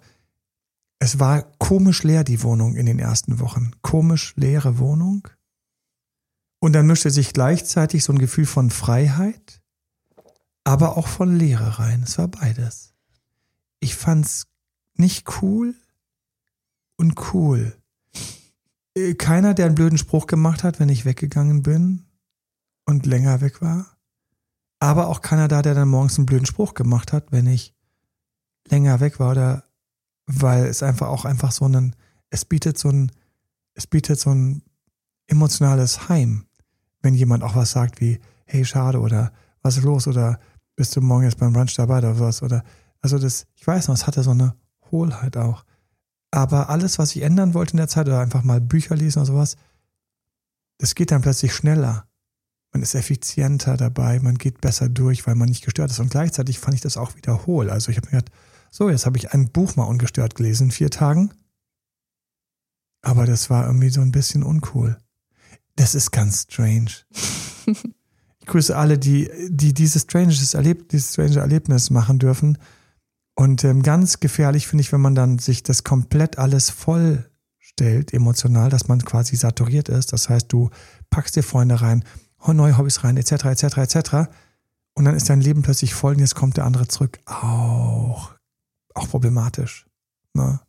es war komisch leer, die Wohnung in den ersten Wochen. Komisch leere Wohnung. Und dann mischte sich gleichzeitig so ein Gefühl von Freiheit, aber auch von Leere rein. Es war beides. Ich fand's nicht cool und cool. Äh, keiner, der einen blöden Spruch gemacht hat, wenn ich weggegangen bin und länger weg war. Aber auch keiner da, der dann morgens einen blöden Spruch gemacht hat, wenn ich länger weg war oder weil es einfach auch einfach so ein, es bietet so ein, es bietet so ein emotionales Heim, wenn jemand auch was sagt wie, hey, schade oder was ist los oder bist du morgen jetzt beim Brunch dabei oder was oder, also das, ich weiß noch, es hatte so eine Hohlheit auch. Aber alles, was ich ändern wollte in der Zeit oder einfach mal Bücher lesen oder sowas, das geht dann plötzlich schneller. Man ist effizienter dabei, man geht besser durch, weil man nicht gestört ist. Und gleichzeitig fand ich das auch wieder hohl. Also ich habe mir gedacht, so, jetzt habe ich ein Buch mal ungestört gelesen in vier Tagen. Aber das war irgendwie so ein bisschen uncool. Das ist ganz strange. ich grüße alle, die, die dieses, stranges Erleb dieses strange Erlebnis machen dürfen. Und ähm, ganz gefährlich finde ich, wenn man dann sich das komplett alles vollstellt, emotional, dass man quasi saturiert ist. Das heißt, du packst dir Freunde rein, neue Hobbys rein, etc., etc., etc. Und dann ist dein Leben plötzlich voll und jetzt kommt der andere zurück. Auch, auch problematisch. Ne?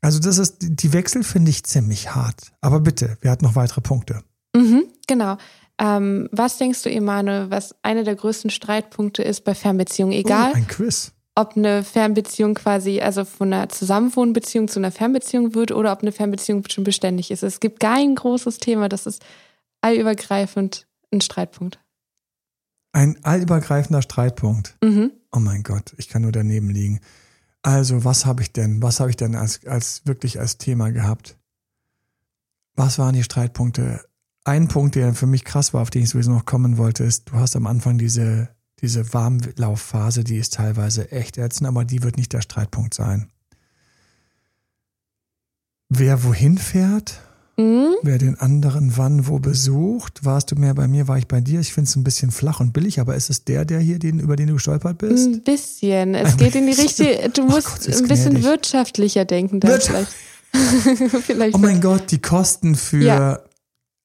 Also das ist, die Wechsel finde ich ziemlich hart. Aber bitte, wir hatten noch weitere Punkte. Mhm, genau. Ähm, was denkst du, Emanuel, was einer der größten Streitpunkte ist bei Fernbeziehungen? Egal. Oh, ein Quiz ob eine Fernbeziehung quasi, also von einer Zusammenwohnbeziehung zu einer Fernbeziehung wird oder ob eine Fernbeziehung schon beständig ist. Es gibt kein großes Thema, das ist allübergreifend ein Streitpunkt. Ein allübergreifender Streitpunkt. Mhm. Oh mein Gott, ich kann nur daneben liegen. Also, was habe ich denn? Was habe ich denn als, als wirklich als Thema gehabt? Was waren die Streitpunkte? Ein Punkt, der für mich krass war, auf den ich sowieso noch kommen wollte, ist, du hast am Anfang diese diese Warmlaufphase, die ist teilweise echt ätzend, aber die wird nicht der Streitpunkt sein. Wer wohin fährt, mhm. wer den anderen wann wo besucht, warst du mehr bei mir, war ich bei dir. Ich finde es ein bisschen flach und billig, aber ist es der, der hier, den, über den du gestolpert bist? Ein bisschen. Es ein geht in die richtige, du musst Gott, ein bisschen gnädig. wirtschaftlicher denken da vielleicht. vielleicht. Oh mein Gott, die Kosten für ja.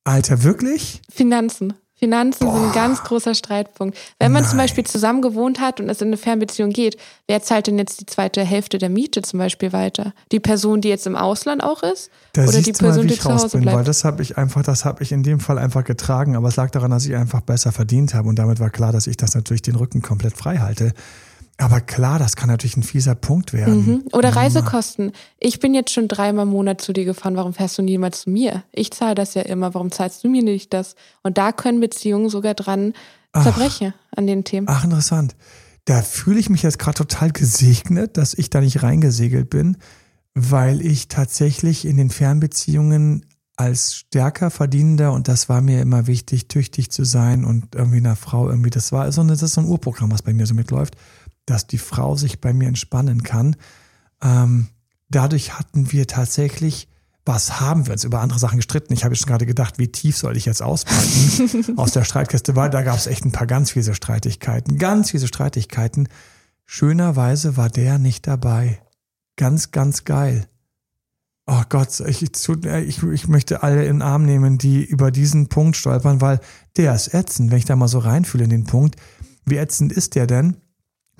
Alter, wirklich? Finanzen. Finanzen Boah. sind ein ganz großer Streitpunkt. Wenn man Nein. zum Beispiel zusammen gewohnt hat und es in eine Fernbeziehung geht, wer zahlt denn jetzt die zweite Hälfte der Miete zum Beispiel weiter? Die Person, die jetzt im Ausland auch ist? Da oder die Person, mal, die zu Hause bin, bleibt? Weil das habe ich einfach, das habe ich in dem Fall einfach getragen, aber es lag daran, dass ich einfach besser verdient habe und damit war klar, dass ich das natürlich den Rücken komplett frei halte. Aber klar, das kann natürlich ein fieser Punkt werden. Mhm. Oder Reisekosten. Ich bin jetzt schon dreimal im Monat zu dir gefahren. Warum fährst du niemals zu mir? Ich zahle das ja immer. Warum zahlst du mir nicht das? Und da können Beziehungen sogar dran zerbrechen ach, an den Themen. Ach, interessant. Da fühle ich mich jetzt gerade total gesegnet, dass ich da nicht reingesegelt bin, weil ich tatsächlich in den Fernbeziehungen als stärker verdienender und das war mir immer wichtig, tüchtig zu sein und irgendwie einer Frau irgendwie, das war so, eine, das ist so ein Urprogramm, was bei mir so mitläuft dass die Frau sich bei mir entspannen kann. Ähm, dadurch hatten wir tatsächlich, was haben wir uns über andere Sachen gestritten? Ich habe schon gerade gedacht, wie tief soll ich jetzt auspacken aus der Streitkiste, weil da gab es echt ein paar ganz fiese Streitigkeiten, ganz fiese Streitigkeiten. Schönerweise war der nicht dabei. Ganz, ganz geil. oh Gott, ich, ich, ich möchte alle in den Arm nehmen, die über diesen Punkt stolpern, weil der ist ätzend, wenn ich da mal so reinfühle in den Punkt. Wie ätzend ist der denn?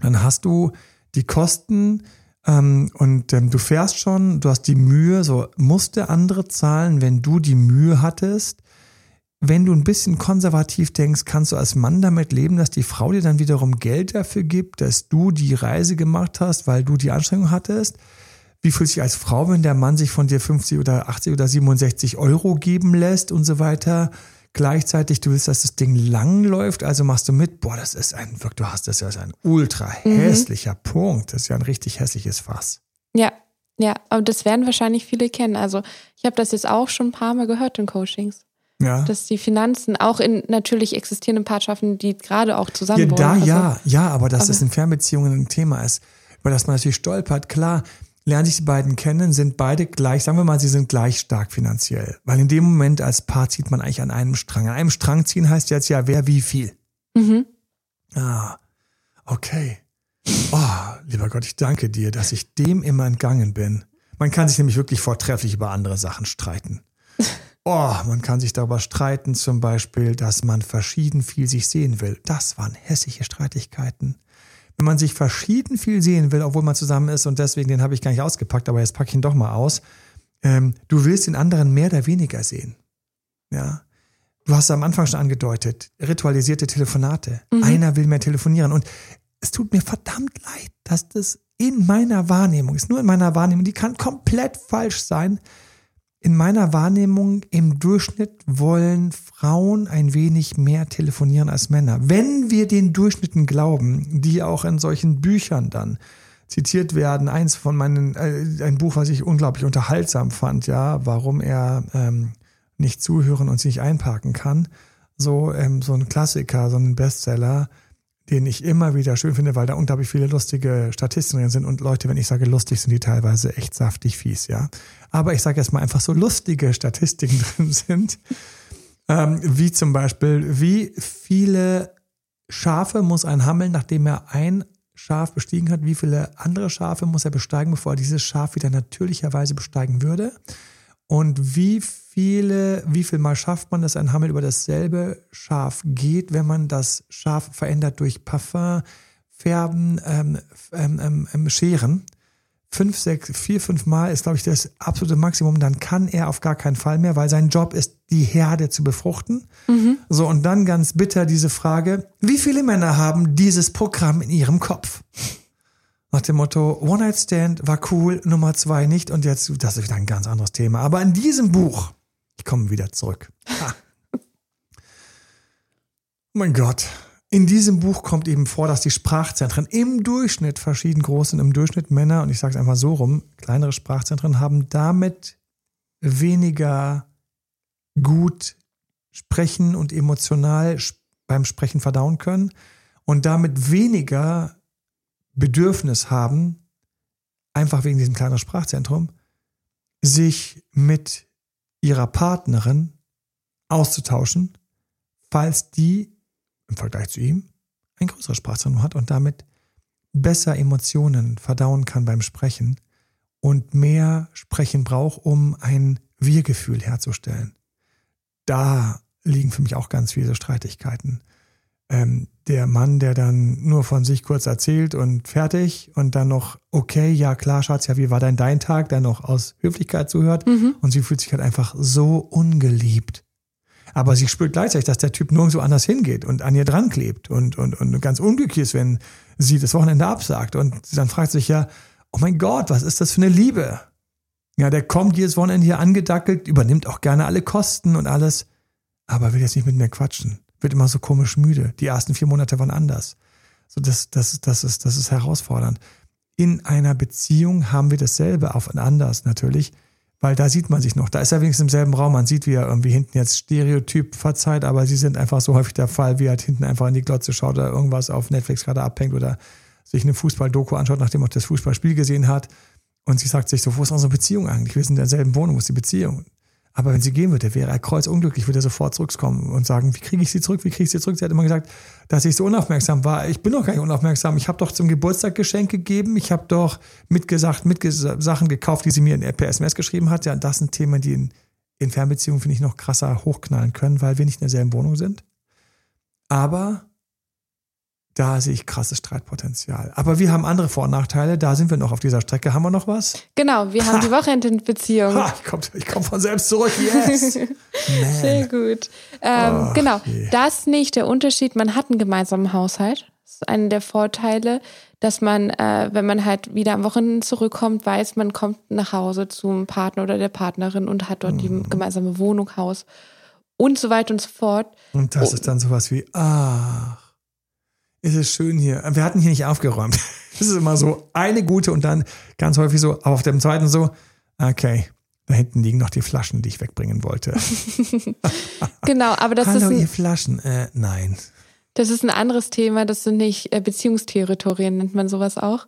Dann hast du die Kosten ähm, und ähm, du fährst schon, du hast die Mühe, so musste andere zahlen, wenn du die Mühe hattest. Wenn du ein bisschen konservativ denkst, kannst du als Mann damit leben, dass die Frau dir dann wiederum Geld dafür gibt, dass du die Reise gemacht hast, weil du die Anstrengung hattest. Wie fühlt sich als Frau, wenn der Mann sich von dir 50 oder 80 oder 67 Euro geben lässt und so weiter? Gleichzeitig, du willst, dass das Ding lang läuft, also machst du mit. Boah, das ist ein, du hast das ja ein ultra mhm. hässlicher mhm. Punkt. Das ist ja ein richtig hässliches Fass. Ja, ja, aber das werden wahrscheinlich viele kennen. Also ich habe das jetzt auch schon ein paar Mal gehört in Coachings. Ja. Dass die Finanzen auch in natürlich existierenden Partnerschaften, die gerade auch zusammen Ja, da also, ja, ja, aber dass aber, das in Fernbeziehungen ein Thema ist, über das man natürlich stolpert, klar, lernen sich die beiden kennen, sind beide gleich, sagen wir mal, sie sind gleich stark finanziell. Weil in dem Moment als Paar zieht man eigentlich an einem Strang. An einem Strang ziehen heißt jetzt ja, wer wie viel. Mhm. Ah, okay. Oh, lieber Gott, ich danke dir, dass ich dem immer entgangen bin. Man kann sich nämlich wirklich vortrefflich über andere Sachen streiten. Oh, man kann sich darüber streiten, zum Beispiel, dass man verschieden viel sich sehen will. Das waren hässliche Streitigkeiten wenn man sich verschieden viel sehen will, obwohl man zusammen ist und deswegen, den habe ich gar nicht ausgepackt, aber jetzt packe ich ihn doch mal aus. Ähm, du willst den anderen mehr oder weniger sehen. Ja. Du hast am Anfang schon angedeutet, ritualisierte Telefonate. Mhm. Einer will mehr telefonieren. Und es tut mir verdammt leid, dass das in meiner Wahrnehmung ist, nur in meiner Wahrnehmung, die kann komplett falsch sein, in meiner Wahrnehmung im Durchschnitt wollen Frauen ein wenig mehr telefonieren als Männer. Wenn wir den Durchschnitten glauben, die auch in solchen Büchern dann zitiert werden, eins von meinen, äh, ein Buch, was ich unglaublich unterhaltsam fand, ja, warum er ähm, nicht zuhören und sich einparken kann. So, ähm, so ein Klassiker, so ein Bestseller, den ich immer wieder schön finde, weil da unglaublich viele lustige Statistiken drin sind. Und Leute, wenn ich sage lustig, sind die teilweise echt saftig fies, ja. Aber ich sage jetzt mal einfach so lustige Statistiken drin sind. Ähm, wie zum Beispiel, wie viele Schafe muss ein Hammel, nachdem er ein Schaf bestiegen hat, wie viele andere Schafe muss er besteigen, bevor er dieses Schaf wieder natürlicherweise besteigen würde? Und wie viele, wie viel Mal schafft man, dass ein Hammel über dasselbe Schaf geht, wenn man das Schaf verändert durch Parfum, Färben, ähm, ähm, ähm, ähm, Scheren? Fünf, sechs, vier, fünf Mal ist, glaube ich, das absolute Maximum. Dann kann er auf gar keinen Fall mehr, weil sein Job ist, die Herde zu befruchten. Mhm. So, und dann ganz bitter diese Frage, wie viele Männer haben dieses Programm in ihrem Kopf? Nach dem Motto, One Night Stand war cool, Nummer zwei nicht und jetzt, das ist wieder ein ganz anderes Thema. Aber in diesem Buch, ich komme wieder zurück. Ha. Mein Gott. In diesem Buch kommt eben vor, dass die Sprachzentren im Durchschnitt verschieden groß sind. Im Durchschnitt Männer, und ich sage es einfach so rum, kleinere Sprachzentren haben damit weniger gut sprechen und emotional beim Sprechen verdauen können und damit weniger Bedürfnis haben, einfach wegen diesem kleinen Sprachzentrum, sich mit ihrer Partnerin auszutauschen, falls die im Vergleich zu ihm ein größeres Sprachzentrum hat und damit besser Emotionen verdauen kann beim Sprechen und mehr Sprechen braucht, um ein Wir-Gefühl herzustellen. Da liegen für mich auch ganz viele Streitigkeiten ähm, der Mann, der dann nur von sich kurz erzählt und fertig und dann noch, okay, ja klar, Schatz, ja, wie war dein dein Tag, dann noch aus Höflichkeit zuhört mhm. und sie fühlt sich halt einfach so ungeliebt. Aber sie spürt gleichzeitig, dass der Typ nirgendwo anders hingeht und an ihr dran klebt und, und, und ganz unglücklich ist, wenn sie das Wochenende absagt. Und sie dann fragt sich ja, oh mein Gott, was ist das für eine Liebe? Ja, der kommt jedes Wochenende hier angedackelt, übernimmt auch gerne alle Kosten und alles, aber will jetzt nicht mit mir quatschen wird immer so komisch müde. Die ersten vier Monate waren anders. So, das, das, das, ist, das ist herausfordernd. In einer Beziehung haben wir dasselbe, auf anders natürlich, weil da sieht man sich noch. Da ist er wenigstens im selben Raum. Man sieht, wie er irgendwie hinten jetzt Stereotyp verzeiht, aber sie sind einfach so häufig der Fall, wie er halt hinten einfach in die Glotze schaut oder irgendwas auf Netflix gerade abhängt oder sich eine Fußball-Doku anschaut, nachdem er das Fußballspiel gesehen hat. Und sie sagt sich so, wo ist unsere Beziehung eigentlich? Wir sind in derselben Wohnung, wo ist die Beziehung? Aber wenn sie gehen würde, wäre er kreuzunglücklich, würde er sofort zurückkommen und sagen, wie kriege ich sie zurück, wie kriege ich sie zurück? Sie hat immer gesagt, dass ich so unaufmerksam war. Ich bin doch gar nicht unaufmerksam. Ich habe doch zum Geburtstag Geschenk gegeben. Ich habe doch mitgesagt, mit Sachen gekauft, die sie mir in per SMS geschrieben hat. Ja, das sind Themen, die in, in Fernbeziehungen, finde ich, noch krasser hochknallen können, weil wir nicht in derselben Wohnung sind. Aber da sehe ich krasses Streitpotenzial. Aber wir haben andere Vor- und Nachteile. Da sind wir noch auf dieser Strecke. Haben wir noch was? Genau, wir haben die Wochenendbeziehung. Ha, ich komme ich komm von selbst zurück. Yes. Sehr gut. Ähm, oh, genau, je. das nicht der Unterschied. Man hat einen gemeinsamen Haushalt. Das ist einer der Vorteile, dass man, äh, wenn man halt wieder am Wochenende zurückkommt, weiß, man kommt nach Hause zum Partner oder der Partnerin und hat dort mhm. die gemeinsame Wohnung, Haus und so weiter und so fort. Und das oh. ist dann sowas wie, ach ist es schön hier. Wir hatten hier nicht aufgeräumt. Das ist immer so eine gute und dann ganz häufig so, aber auf dem zweiten so, okay, da hinten liegen noch die Flaschen, die ich wegbringen wollte. genau, aber das Hallo, ist. Hallo, ihr Flaschen. Äh, nein. Das ist ein anderes Thema. Das sind nicht äh, Beziehungsterritorien, nennt man sowas auch.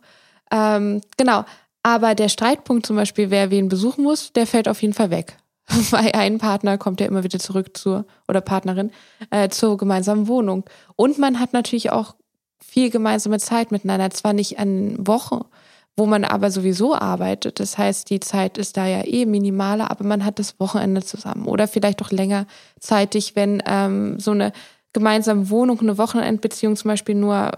Ähm, genau. Aber der Streitpunkt zum Beispiel, wer wen besuchen muss, der fällt auf jeden Fall weg. Weil ein Partner kommt ja immer wieder zurück zur, oder Partnerin, äh, zur gemeinsamen Wohnung. Und man hat natürlich auch viel gemeinsame Zeit miteinander. Zwar nicht an Wochen, wo man aber sowieso arbeitet. Das heißt, die Zeit ist da ja eh minimaler, aber man hat das Wochenende zusammen. Oder vielleicht auch länger zeitig, wenn ähm, so eine gemeinsame Wohnung, eine Wochenendbeziehung zum Beispiel nur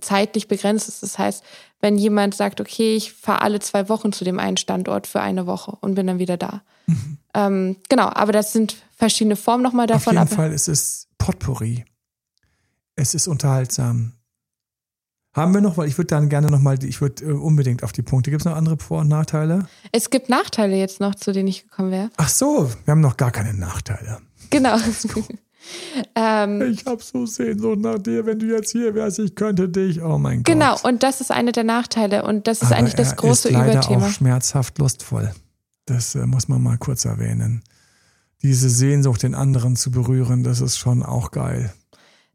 zeitlich begrenzt ist. Das heißt, wenn jemand sagt, okay, ich fahre alle zwei Wochen zu dem einen Standort für eine Woche und bin dann wieder da. Mhm. Ähm, genau, aber das sind verschiedene Formen nochmal davon. Auf jeden Fall ist es Potpourri. Es ist unterhaltsam. Haben wir noch, weil ich würde dann gerne nochmal, ich würde äh, unbedingt auf die Punkte. Gibt es noch andere Vor- und Nachteile? Es gibt Nachteile jetzt noch, zu denen ich gekommen wäre. Ach so, wir haben noch gar keine Nachteile. Genau. ähm, ich habe so Sehnsucht nach dir, wenn du jetzt hier wärst, ich könnte dich. Oh mein genau, Gott. Genau, und das ist eine der Nachteile und das ist Aber eigentlich das große ist leider Überthema. Auch schmerzhaft lustvoll. Das äh, muss man mal kurz erwähnen. Diese Sehnsucht, den anderen zu berühren, das ist schon auch geil.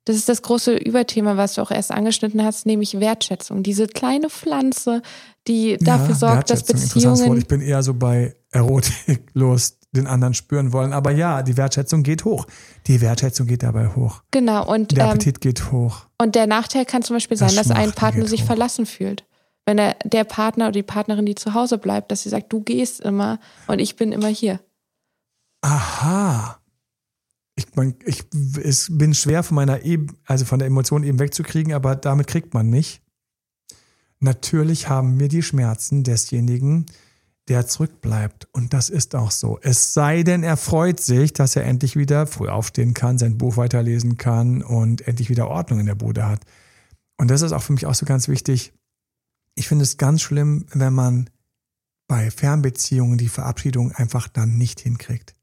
Das ist das große Überthema, was du auch erst angeschnitten hast, nämlich Wertschätzung. Diese kleine Pflanze, die dafür ja, sorgt, dass Beziehungen. Ich bin eher so bei Erotik, Lust, den anderen spüren wollen. Aber ja, die Wertschätzung geht hoch. Die Wertschätzung geht dabei hoch. Genau. Und der ähm, Appetit ähm, geht hoch. Und der Nachteil kann zum Beispiel sein, das dass ein Partner sich hoch. verlassen fühlt. Wenn er, der Partner oder die Partnerin, die zu Hause bleibt, dass sie sagt, du gehst immer und ich bin immer hier. Aha ich, man, ich es bin schwer von meiner eben, also von der Emotion eben wegzukriegen, aber damit kriegt man mich. Natürlich haben wir die Schmerzen desjenigen, der zurückbleibt. Und das ist auch so. Es sei denn, er freut sich, dass er endlich wieder früh aufstehen kann, sein Buch weiterlesen kann und endlich wieder Ordnung in der Bude hat. Und das ist auch für mich auch so ganz wichtig. Ich finde es ganz schlimm, wenn man bei Fernbeziehungen die Verabschiedung einfach dann nicht hinkriegt.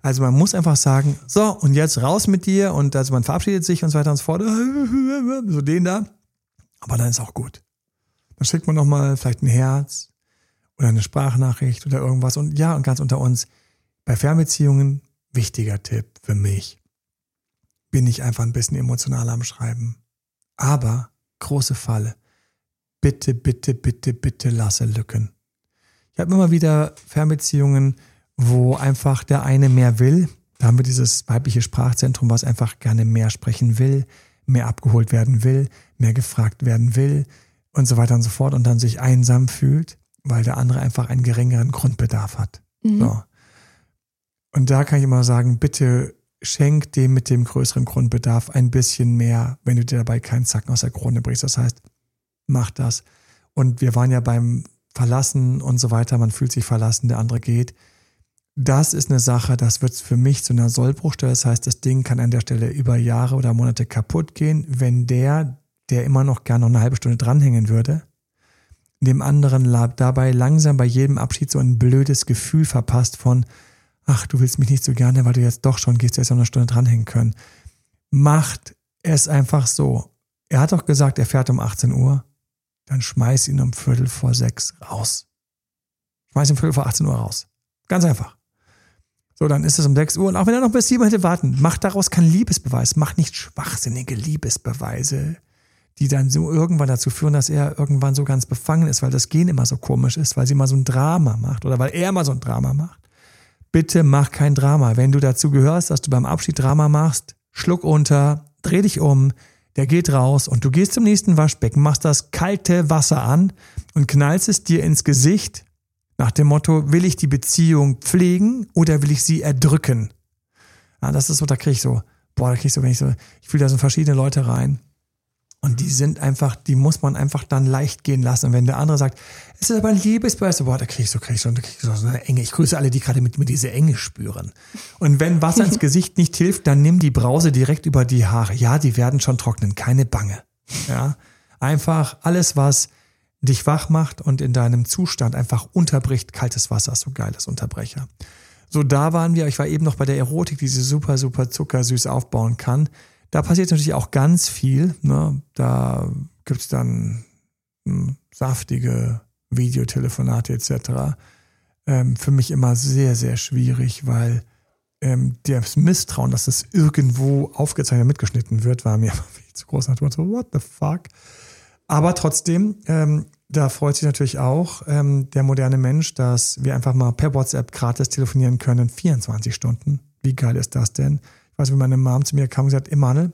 Also man muss einfach sagen, so, und jetzt raus mit dir und also man verabschiedet sich und so weiter und so fort. So den da. Aber dann ist auch gut. Dann schickt man nochmal vielleicht ein Herz oder eine Sprachnachricht oder irgendwas. Und ja, und ganz unter uns, bei Fernbeziehungen, wichtiger Tipp für mich, bin ich einfach ein bisschen emotionaler am Schreiben. Aber, große Falle, bitte, bitte, bitte, bitte lasse Lücken. Ich habe immer wieder Fernbeziehungen, wo einfach der eine mehr will. Da haben wir dieses weibliche Sprachzentrum, was einfach gerne mehr sprechen will, mehr abgeholt werden will, mehr gefragt werden will und so weiter und so fort und dann sich einsam fühlt, weil der andere einfach einen geringeren Grundbedarf hat. Mhm. So. Und da kann ich immer sagen, bitte schenk dem mit dem größeren Grundbedarf ein bisschen mehr, wenn du dir dabei keinen Zacken aus der Krone brichst. Das heißt, mach das. Und wir waren ja beim Verlassen und so weiter, man fühlt sich verlassen, der andere geht das ist eine Sache, das wird für mich zu einer Sollbruchstelle. Das heißt, das Ding kann an der Stelle über Jahre oder Monate kaputt gehen, wenn der, der immer noch gerne noch eine halbe Stunde dranhängen würde, dem anderen dabei langsam bei jedem Abschied so ein blödes Gefühl verpasst von, ach, du willst mich nicht so gerne, weil du jetzt doch schon gehst, du jetzt noch eine Stunde dranhängen können. Macht es einfach so. Er hat doch gesagt, er fährt um 18 Uhr. Dann schmeiß ihn um Viertel vor sechs raus. Schmeiß ihn um Viertel vor 18 Uhr raus. Ganz einfach. So, dann ist es um 6 Uhr. Und auch wenn er noch bis 7 hätte warten, macht daraus keinen Liebesbeweis. Macht nicht schwachsinnige Liebesbeweise, die dann so irgendwann dazu führen, dass er irgendwann so ganz befangen ist, weil das Gehen immer so komisch ist, weil sie immer so ein Drama macht oder weil er immer so ein Drama macht. bitte mach kein Drama. Wenn du dazu gehörst, dass du beim Abschied Drama machst, schluck unter, dreh dich um, der geht raus und du gehst zum nächsten Waschbecken, machst das kalte Wasser an und knallst es dir ins Gesicht nach dem Motto, will ich die Beziehung pflegen oder will ich sie erdrücken? Ja, das ist so, da kriege ich so, boah, da kriege ich so, wenn ich so, ich fühle da so verschiedene Leute rein. Und die sind einfach, die muss man einfach dann leicht gehen lassen. Und wenn der andere sagt, es ist aber ein Liebesbeweis, boah, da kriege ich so, kriege ich so, da krieg ich so eine Enge. Ich grüße alle, die gerade mit mir diese Enge spüren. Und wenn Wasser ins Gesicht nicht hilft, dann nimm die Brause direkt über die Haare. Ja, die werden schon trocknen, keine Bange. Ja, einfach alles, was dich wach macht und in deinem Zustand einfach unterbricht. Kaltes Wasser ist so geiles Unterbrecher. So, da waren wir, ich war eben noch bei der Erotik, die sie super, super zuckersüß aufbauen kann. Da passiert natürlich auch ganz viel. Ne? Da gibt's dann hm, saftige Videotelefonate etc. Ähm, für mich immer sehr, sehr schwierig, weil ähm, das Misstrauen, dass es irgendwo aufgezeichnet mitgeschnitten wird, war mir viel zu groß. Und so, what the fuck? Aber trotzdem, ähm, da freut sich natürlich auch ähm, der moderne Mensch, dass wir einfach mal per WhatsApp gratis telefonieren können, 24 Stunden. Wie geil ist das denn? weiß, wie meine Mom zu mir kam und gesagt, Emanuel,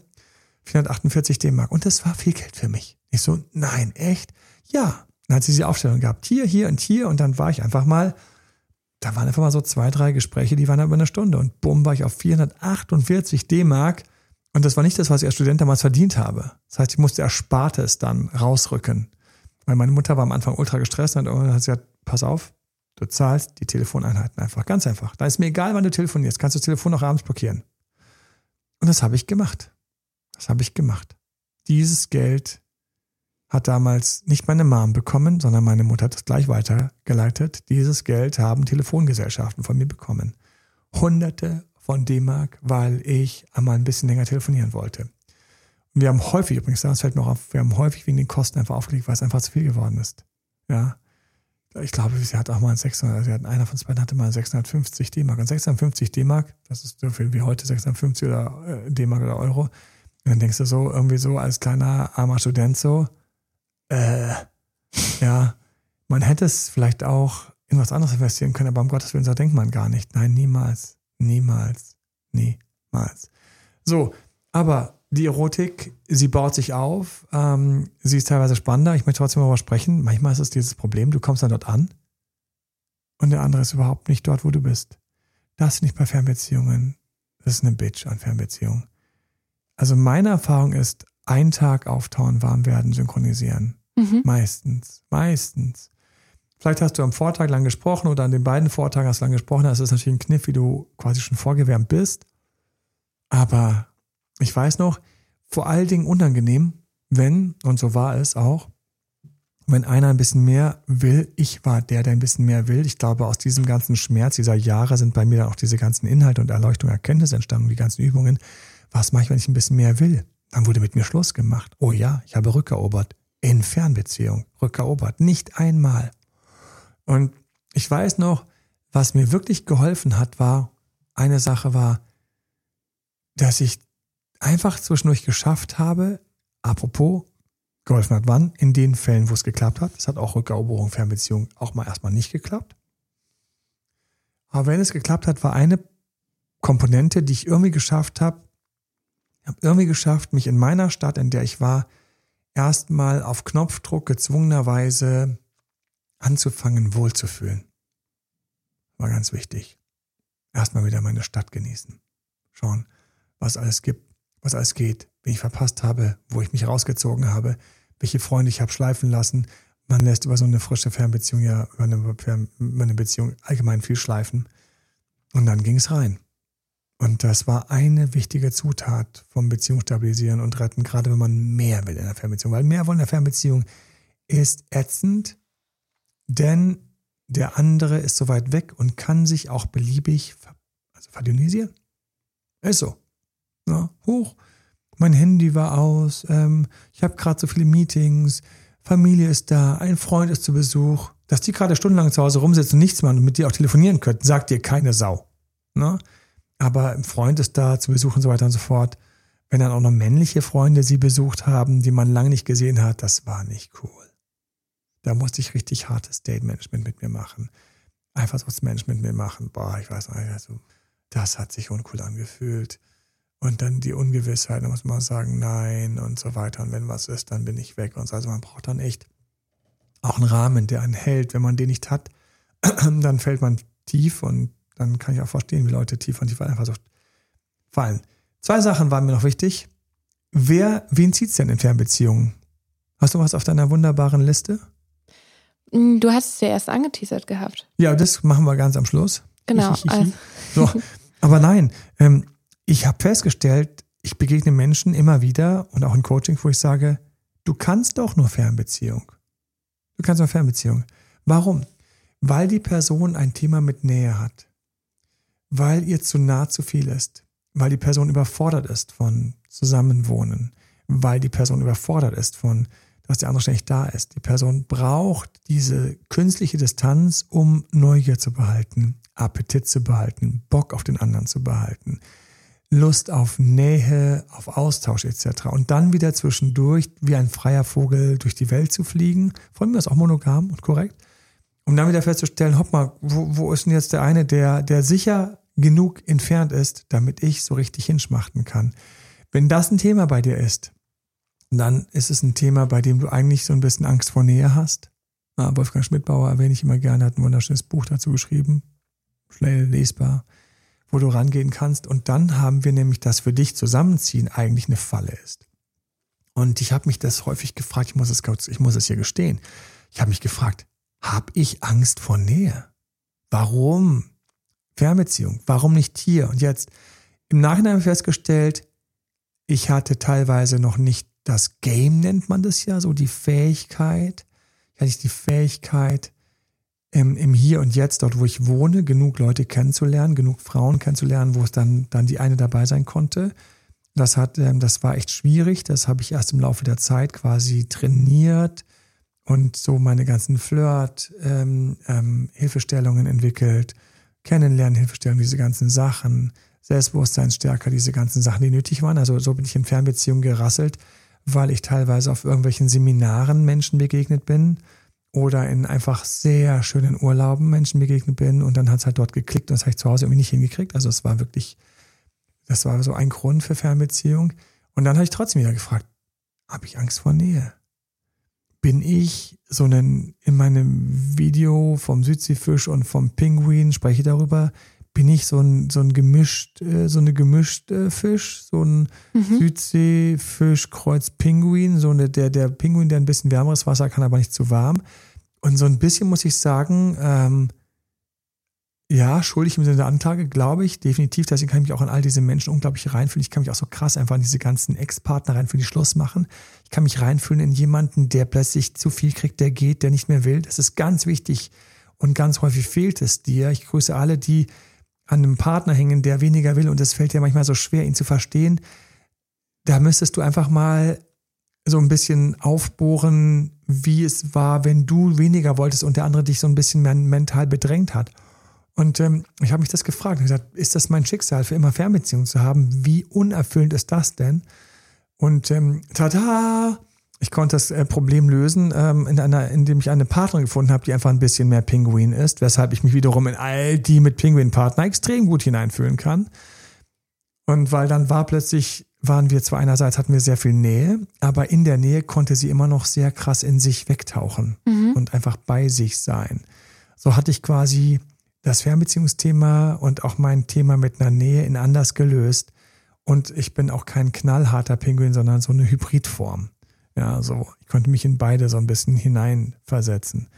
448 D-Mark. Und das war viel Geld für mich. Ich so, nein, echt? Ja. Dann hat sie diese Aufstellung gehabt. Hier, hier und hier. Und dann war ich einfach mal, da waren einfach mal so zwei, drei Gespräche, die waren über eine Stunde. Und bumm, war ich auf 448 D-Mark. Und das war nicht das, was ich als Student damals verdient habe. Das heißt, ich musste Erspartes dann rausrücken. Weil meine Mutter war am Anfang ultra gestresst und hat gesagt, pass auf, du zahlst die Telefoneinheiten einfach. Ganz einfach. Da ist mir egal, wann du telefonierst. Kannst du das Telefon auch abends blockieren. Und das habe ich gemacht. Das habe ich gemacht. Dieses Geld hat damals nicht meine Mom bekommen, sondern meine Mutter hat es gleich weitergeleitet. Dieses Geld haben Telefongesellschaften von mir bekommen. Hunderte von D-Mark, weil ich einmal ein bisschen länger telefonieren wollte. Und wir haben häufig, übrigens, das fällt mir auch auf, wir haben häufig wegen den Kosten einfach aufgelegt, weil es einfach zu viel geworden ist. Ja ich glaube, sie hat auch mal 600, sie hat, einer von beiden hatte mal 650 D-Mark. Und 650 D-Mark, das ist so viel wie heute 650 oder äh, D-Mark oder Euro. Und dann denkst du so, irgendwie so als kleiner armer Student so, äh, ja, man hätte es vielleicht auch in was anderes investieren können, aber um Gottes Willen, so denkt man gar nicht. Nein, niemals, niemals, niemals. So, aber die Erotik, sie baut sich auf, ähm, sie ist teilweise spannender. Ich möchte trotzdem darüber sprechen. Manchmal ist es dieses Problem, du kommst dann dort an und der andere ist überhaupt nicht dort, wo du bist. Das nicht bei Fernbeziehungen. Das ist eine Bitch an Fernbeziehungen. Also meine Erfahrung ist, ein Tag auftauen, warm werden, synchronisieren. Mhm. Meistens. Meistens. Vielleicht hast du am Vortag lang gesprochen oder an den beiden Vortagen hast du lang gesprochen. Das ist natürlich ein Kniff, wie du quasi schon vorgewärmt bist. Aber ich weiß noch, vor allen Dingen unangenehm, wenn, und so war es auch, wenn einer ein bisschen mehr will, ich war der, der ein bisschen mehr will. Ich glaube, aus diesem ganzen Schmerz dieser Jahre sind bei mir dann auch diese ganzen Inhalte und Erleuchtung, Erkenntnisse entstanden, die ganzen Übungen. Was mache ich, wenn ich ein bisschen mehr will? Dann wurde mit mir Schluss gemacht. Oh ja, ich habe rückerobert. In Fernbeziehung. Rückerobert. Nicht einmal. Und ich weiß noch, was mir wirklich geholfen hat, war, eine Sache war, dass ich einfach zwischendurch geschafft habe, apropos, geholfen hat wann? In den Fällen, wo es geklappt hat. Es hat auch Rückeroberung, Fernbeziehung auch mal erstmal nicht geklappt. Aber wenn es geklappt hat, war eine Komponente, die ich irgendwie geschafft habe, ich habe irgendwie geschafft, mich in meiner Stadt, in der ich war, erstmal auf Knopfdruck gezwungenerweise anzufangen, wohlzufühlen. War ganz wichtig. Erstmal wieder meine Stadt genießen. Schauen, was alles gibt was alles geht, wen ich verpasst habe, wo ich mich rausgezogen habe, welche Freunde ich habe schleifen lassen. Man lässt über so eine frische Fernbeziehung ja, über eine, über eine Beziehung allgemein viel schleifen. Und dann ging es rein. Und das war eine wichtige Zutat vom Beziehung stabilisieren und retten, gerade wenn man mehr will in der Fernbeziehung. Weil mehr wollen in der Fernbeziehung ist ätzend, denn der andere ist so weit weg und kann sich auch beliebig also verdünnisieren. Ist so. Ja, hoch. Mein Handy war aus. Ähm, ich habe gerade so viele Meetings. Familie ist da. Ein Freund ist zu Besuch. Dass die gerade stundenlang zu Hause rumsitzen und nichts machen und mit dir auch telefonieren könnten, sagt dir keine Sau. Ne? Aber ein Freund ist da zu Besuch und so weiter und so fort. Wenn dann auch noch männliche Freunde sie besucht haben, die man lange nicht gesehen hat, das war nicht cool. Da musste ich richtig hartes Date-Management mit mir machen. einfach so das Mensch mit mir machen. Boah, ich weiß nicht, also, das hat sich uncool angefühlt. Und dann die Ungewissheit, da muss man sagen, nein und so weiter. Und wenn was ist, dann bin ich weg. Und so. Also man braucht dann echt auch einen Rahmen, der einen hält. Wenn man den nicht hat, dann fällt man tief und dann kann ich auch verstehen, wie Leute tief und tief einfach so fallen. Zwei Sachen waren mir noch wichtig. Wer, wen zieht's denn in Fernbeziehungen? Hast du was auf deiner wunderbaren Liste? Mm, du hast es ja erst angeteasert gehabt. Ja, das machen wir ganz am Schluss. Genau. so, aber nein, ähm, ich habe festgestellt, ich begegne Menschen immer wieder und auch in Coaching, wo ich sage, du kannst doch nur Fernbeziehung. Du kannst nur Fernbeziehung. Warum? Weil die Person ein Thema mit Nähe hat. Weil ihr zu nah zu viel ist. Weil die Person überfordert ist von Zusammenwohnen. Weil die Person überfordert ist von dass der andere ständig da ist. Die Person braucht diese künstliche Distanz, um Neugier zu behalten, Appetit zu behalten, Bock auf den anderen zu behalten, Lust auf Nähe, auf Austausch etc. Und dann wieder zwischendurch wie ein freier Vogel durch die Welt zu fliegen, von mir ist auch monogam und korrekt, um dann wieder festzustellen, hopp mal, wo, wo ist denn jetzt der eine, der, der sicher genug entfernt ist, damit ich so richtig hinschmachten kann. Wenn das ein Thema bei dir ist, dann ist es ein Thema, bei dem du eigentlich so ein bisschen Angst vor Nähe hast. Wolfgang Schmidbauer erwähne ich immer gerne, hat ein wunderschönes Buch dazu geschrieben, schnell lesbar, wo du rangehen kannst. Und dann haben wir nämlich das für dich zusammenziehen eigentlich eine Falle ist. Und ich habe mich das häufig gefragt, ich muss es, ich muss es hier gestehen, ich habe mich gefragt, habe ich Angst vor Nähe? Warum? Fernbeziehung, warum nicht hier? Und jetzt im Nachhinein festgestellt, ich hatte teilweise noch nicht das Game nennt man das ja, so die Fähigkeit, ja nicht die Fähigkeit, im, im Hier und Jetzt, dort wo ich wohne, genug Leute kennenzulernen, genug Frauen kennenzulernen, wo es dann, dann die eine dabei sein konnte. Das hat, ähm, das war echt schwierig. Das habe ich erst im Laufe der Zeit quasi trainiert und so meine ganzen Flirt, ähm, ähm, entwickelt, Kennenlernen, Hilfestellungen, diese ganzen Sachen, Selbstbewusstseinsstärker, diese ganzen Sachen, die nötig waren. Also so bin ich in Fernbeziehungen gerasselt weil ich teilweise auf irgendwelchen Seminaren Menschen begegnet bin oder in einfach sehr schönen Urlauben Menschen begegnet bin und dann hat es halt dort geklickt und das habe ich zu Hause irgendwie nicht hingekriegt. Also es war wirklich, das war so ein Grund für Fernbeziehung. Und dann habe ich trotzdem wieder gefragt, habe ich Angst vor Nähe? Bin ich so einen, in meinem Video vom Südseefisch und vom Pinguin spreche ich darüber, bin ich so ein, so ein gemischt, äh, so eine gemischte Fisch, so ein mhm. Südseefisch, Kreuz Pinguin, so eine, der, der Pinguin, der ein bisschen wärmeres Wasser kann, aber nicht zu warm. Und so ein bisschen muss ich sagen, ähm, ja, schuldig im Sinne der Anklage, glaube ich, definitiv. Deswegen kann ich mich auch an all diese Menschen unglaublich reinfühlen. Ich kann mich auch so krass einfach an diese ganzen Ex-Partner reinfühlen, die Schluss machen. Ich kann mich reinfühlen in jemanden, der plötzlich zu viel kriegt, der geht, der nicht mehr will. Das ist ganz wichtig und ganz häufig fehlt es dir. Ich grüße alle, die an einem Partner hängen, der weniger will und es fällt dir manchmal so schwer, ihn zu verstehen, da müsstest du einfach mal so ein bisschen aufbohren, wie es war, wenn du weniger wolltest und der andere dich so ein bisschen mental bedrängt hat. Und ähm, ich habe mich das gefragt und gesagt, ist das mein Schicksal, für immer Fernbeziehungen zu haben? Wie unerfüllend ist das denn? Und ähm, tada! Ich konnte das äh, Problem lösen, ähm, in einer, indem ich eine Partnerin gefunden habe, die einfach ein bisschen mehr Pinguin ist, weshalb ich mich wiederum in all die mit Pinguin-Partner extrem gut hineinfühlen kann. Und weil dann war plötzlich, waren wir zwar einerseits hatten wir sehr viel Nähe, aber in der Nähe konnte sie immer noch sehr krass in sich wegtauchen mhm. und einfach bei sich sein. So hatte ich quasi das Fernbeziehungsthema und auch mein Thema mit einer Nähe in anders gelöst. Und ich bin auch kein knallharter Pinguin, sondern so eine Hybridform. Ja, so, ich konnte mich in beide so ein bisschen hineinversetzen.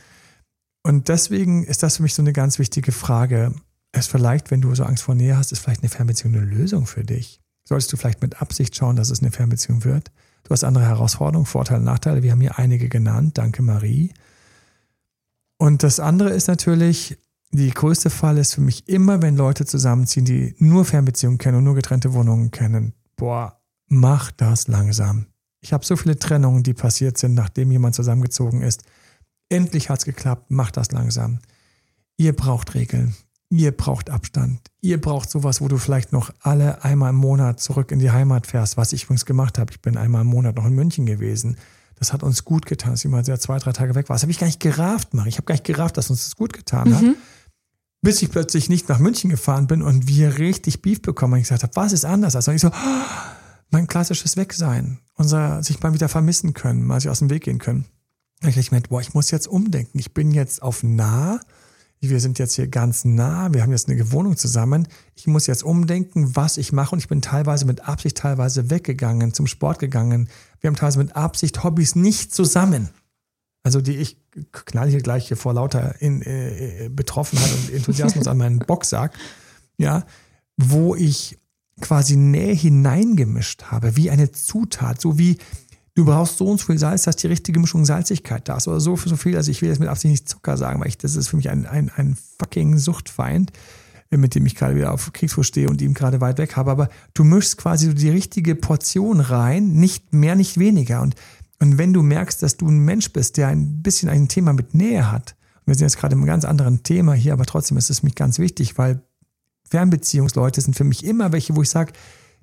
Und deswegen ist das für mich so eine ganz wichtige Frage. Es vielleicht, wenn du so Angst vor Nähe hast, ist vielleicht eine Fernbeziehung eine Lösung für dich. Solltest du vielleicht mit Absicht schauen, dass es eine Fernbeziehung wird. Du hast andere Herausforderungen, Vorteile, Nachteile. Wir haben hier einige genannt. Danke, Marie. Und das andere ist natürlich, die größte Fall ist für mich immer, wenn Leute zusammenziehen, die nur Fernbeziehungen kennen und nur getrennte Wohnungen kennen. Boah, mach das langsam. Ich habe so viele Trennungen, die passiert sind, nachdem jemand zusammengezogen ist. Endlich hat es geklappt, macht das langsam. Ihr braucht Regeln. Ihr braucht Abstand. Ihr braucht sowas, wo du vielleicht noch alle einmal im Monat zurück in die Heimat fährst, was ich übrigens gemacht habe. Ich bin einmal im Monat noch in München gewesen. Das hat uns gut getan, dass jemand sehr zwei, drei Tage weg war. Das habe ich gar nicht gerafft, Marie. Ich habe gar nicht gerafft, dass uns das gut getan hat. Mhm. bis ich plötzlich nicht nach München gefahren bin und wir richtig Beef bekommen. Und ich gesagt habe, was ist anders? Also ich so, mein klassisches Wegsein, unser sich mal wieder vermissen können, mal sich aus dem Weg gehen können. Da ich gemerkt, boah, ich muss jetzt umdenken. Ich bin jetzt auf nah. Wir sind jetzt hier ganz nah. Wir haben jetzt eine Wohnung zusammen. Ich muss jetzt umdenken, was ich mache. Und ich bin teilweise mit Absicht teilweise weggegangen, zum Sport gegangen. Wir haben teilweise mit Absicht Hobbys nicht zusammen. Also die ich knall hier gleich hier vor lauter in, äh, äh Betroffenheit und Enthusiasmus an meinen Boxsack. Ja, wo ich quasi Nähe hineingemischt habe, wie eine Zutat, so wie du brauchst so und so viel Salz, dass die richtige Mischung Salzigkeit da ist oder so, so viel. Also ich will jetzt mit Absicht nicht Zucker sagen, weil ich, das ist für mich ein, ein, ein fucking Suchtfeind, äh, mit dem ich gerade wieder auf Kriegsfuß stehe und ihm gerade weit weg habe. Aber du mischst quasi die richtige Portion rein, nicht mehr, nicht weniger. Und, und wenn du merkst, dass du ein Mensch bist, der ein bisschen ein Thema mit Nähe hat, wir sind jetzt gerade im ganz anderen Thema hier, aber trotzdem ist es mich ganz wichtig, weil Fernbeziehungsleute sind für mich immer welche, wo ich sage,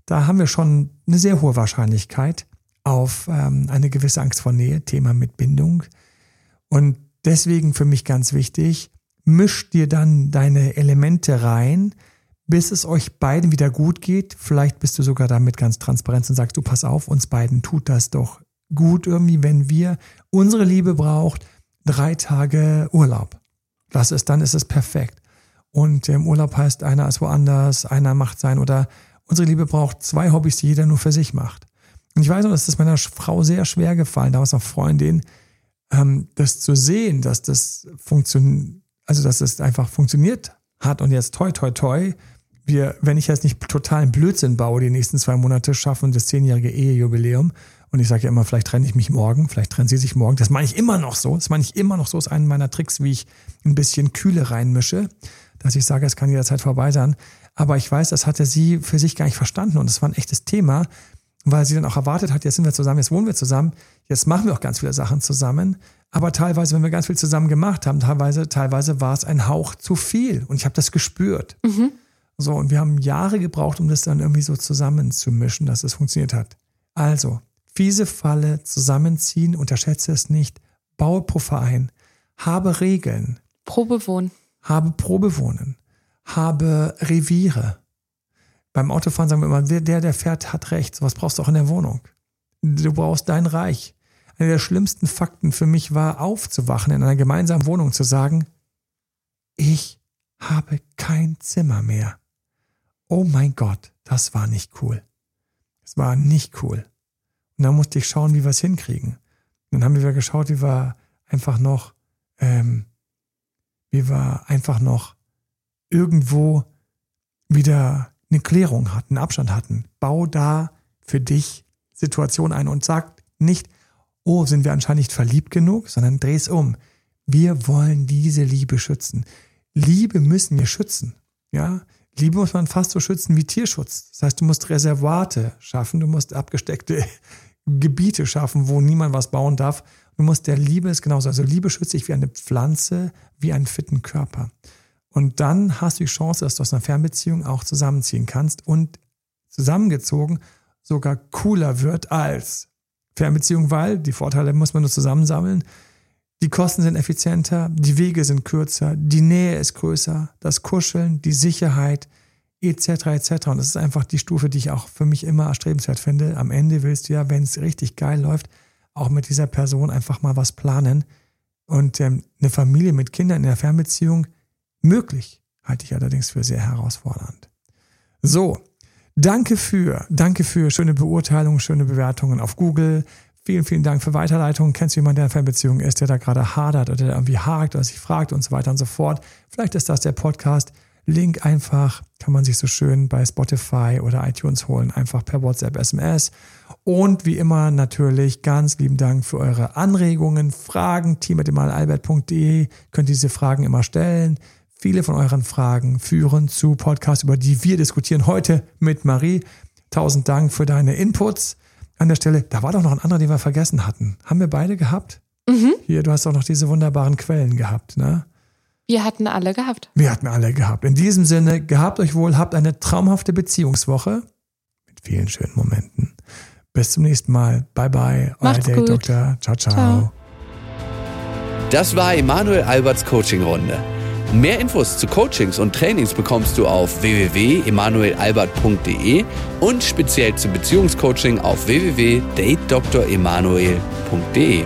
da haben wir schon eine sehr hohe Wahrscheinlichkeit auf ähm, eine gewisse Angst vor Nähe, Thema mit Bindung. Und deswegen für mich ganz wichtig, misch dir dann deine Elemente rein, bis es euch beiden wieder gut geht. Vielleicht bist du sogar damit ganz transparent und sagst, du pass auf, uns beiden tut das doch gut irgendwie, wenn wir unsere Liebe braucht, drei Tage Urlaub. Das ist, dann ist es perfekt. Und im Urlaub heißt, einer ist woanders, einer macht sein oder unsere Liebe braucht zwei Hobbys, die jeder nur für sich macht. Und ich weiß noch, dass das meiner Frau sehr schwer gefallen, damals auch Freundin, ähm, das zu sehen, dass das funktioniert, also dass das einfach funktioniert hat und jetzt toi toi toi, wir, wenn ich jetzt nicht totalen Blödsinn baue, die nächsten zwei Monate schaffen das zehnjährige Ehejubiläum. Und ich sage ja immer, vielleicht trenne ich mich morgen, vielleicht trennen sie sich morgen. Das meine ich immer noch so. Das meine ich immer noch so. Das ist einer meiner Tricks, wie ich ein bisschen Kühle reinmische dass ich sage, es kann jederzeit vorbei sein. Aber ich weiß, das hatte sie für sich gar nicht verstanden und es war ein echtes Thema, weil sie dann auch erwartet hat, jetzt sind wir zusammen, jetzt wohnen wir zusammen, jetzt machen wir auch ganz viele Sachen zusammen. Aber teilweise, wenn wir ganz viel zusammen gemacht haben, teilweise, teilweise war es ein Hauch zu viel und ich habe das gespürt. Mhm. So, und wir haben Jahre gebraucht, um das dann irgendwie so zusammenzumischen, dass es funktioniert hat. Also, fiese Falle, zusammenziehen, unterschätze es nicht, baue Puffer ein, habe Regeln. Probewohnen habe Probewohnen, habe Reviere. Beim Autofahren sagen wir immer, der, der fährt, hat recht. Was brauchst du auch in der Wohnung. Du brauchst dein Reich. Einer der schlimmsten Fakten für mich war, aufzuwachen, in einer gemeinsamen Wohnung zu sagen, ich habe kein Zimmer mehr. Oh mein Gott, das war nicht cool. Das war nicht cool. Und dann musste ich schauen, wie wir es hinkriegen. Und dann haben wir geschaut, wie wir einfach noch ähm, wie wir einfach noch irgendwo wieder eine Klärung hatten, einen Abstand hatten. Bau da für dich Situation ein und sag nicht, oh, sind wir anscheinend nicht verliebt genug, sondern dreh es um. Wir wollen diese Liebe schützen. Liebe müssen wir schützen. Ja, Liebe muss man fast so schützen wie Tierschutz. Das heißt, du musst Reservate schaffen, du musst abgesteckte Gebiete schaffen, wo niemand was bauen darf. Du musst der Liebe ist genauso. Also Liebe schützt dich wie eine Pflanze, wie einen fitten Körper. Und dann hast du die Chance, dass du aus einer Fernbeziehung auch zusammenziehen kannst und zusammengezogen sogar cooler wird als Fernbeziehung, weil die Vorteile muss man nur zusammensammeln. Die Kosten sind effizienter, die Wege sind kürzer, die Nähe ist größer, das Kuscheln, die Sicherheit, etc. etc. Und das ist einfach die Stufe, die ich auch für mich immer erstrebenswert finde. Am Ende willst du ja, wenn es richtig geil läuft, auch mit dieser Person einfach mal was planen. Und ähm, eine Familie mit Kindern in der Fernbeziehung möglich, halte ich allerdings für sehr herausfordernd. So, danke für, danke für schöne Beurteilungen, schöne Bewertungen auf Google. Vielen, vielen Dank für Weiterleitungen. Kennst du jemanden, der in Fernbeziehung ist, der da gerade hadert oder der irgendwie hakt oder sich fragt und so weiter und so fort? Vielleicht ist das der Podcast. Link einfach, kann man sich so schön bei Spotify oder iTunes holen, einfach per WhatsApp, SMS. Und wie immer natürlich ganz lieben Dank für eure Anregungen, Fragen. team.albert.de könnt diese Fragen immer stellen. Viele von euren Fragen führen zu Podcasts, über die wir diskutieren. Heute mit Marie. Tausend Dank für deine Inputs. An der Stelle, da war doch noch ein anderer, den wir vergessen hatten. Haben wir beide gehabt? Mhm. Hier, du hast auch noch diese wunderbaren Quellen gehabt, ne? Wir hatten alle gehabt. Wir hatten alle gehabt. In diesem Sinne, gehabt euch wohl, habt eine traumhafte Beziehungswoche mit vielen schönen Momenten. Bis zum nächsten Mal. Bye bye. Euer Date Doktor. Ciao, ciao, ciao. Das war Emanuel Alberts Coaching-Runde. Mehr Infos zu Coachings und Trainings bekommst du auf www.emanuelalbert.de und speziell zum Beziehungscoaching auf www.datedremanuel.de.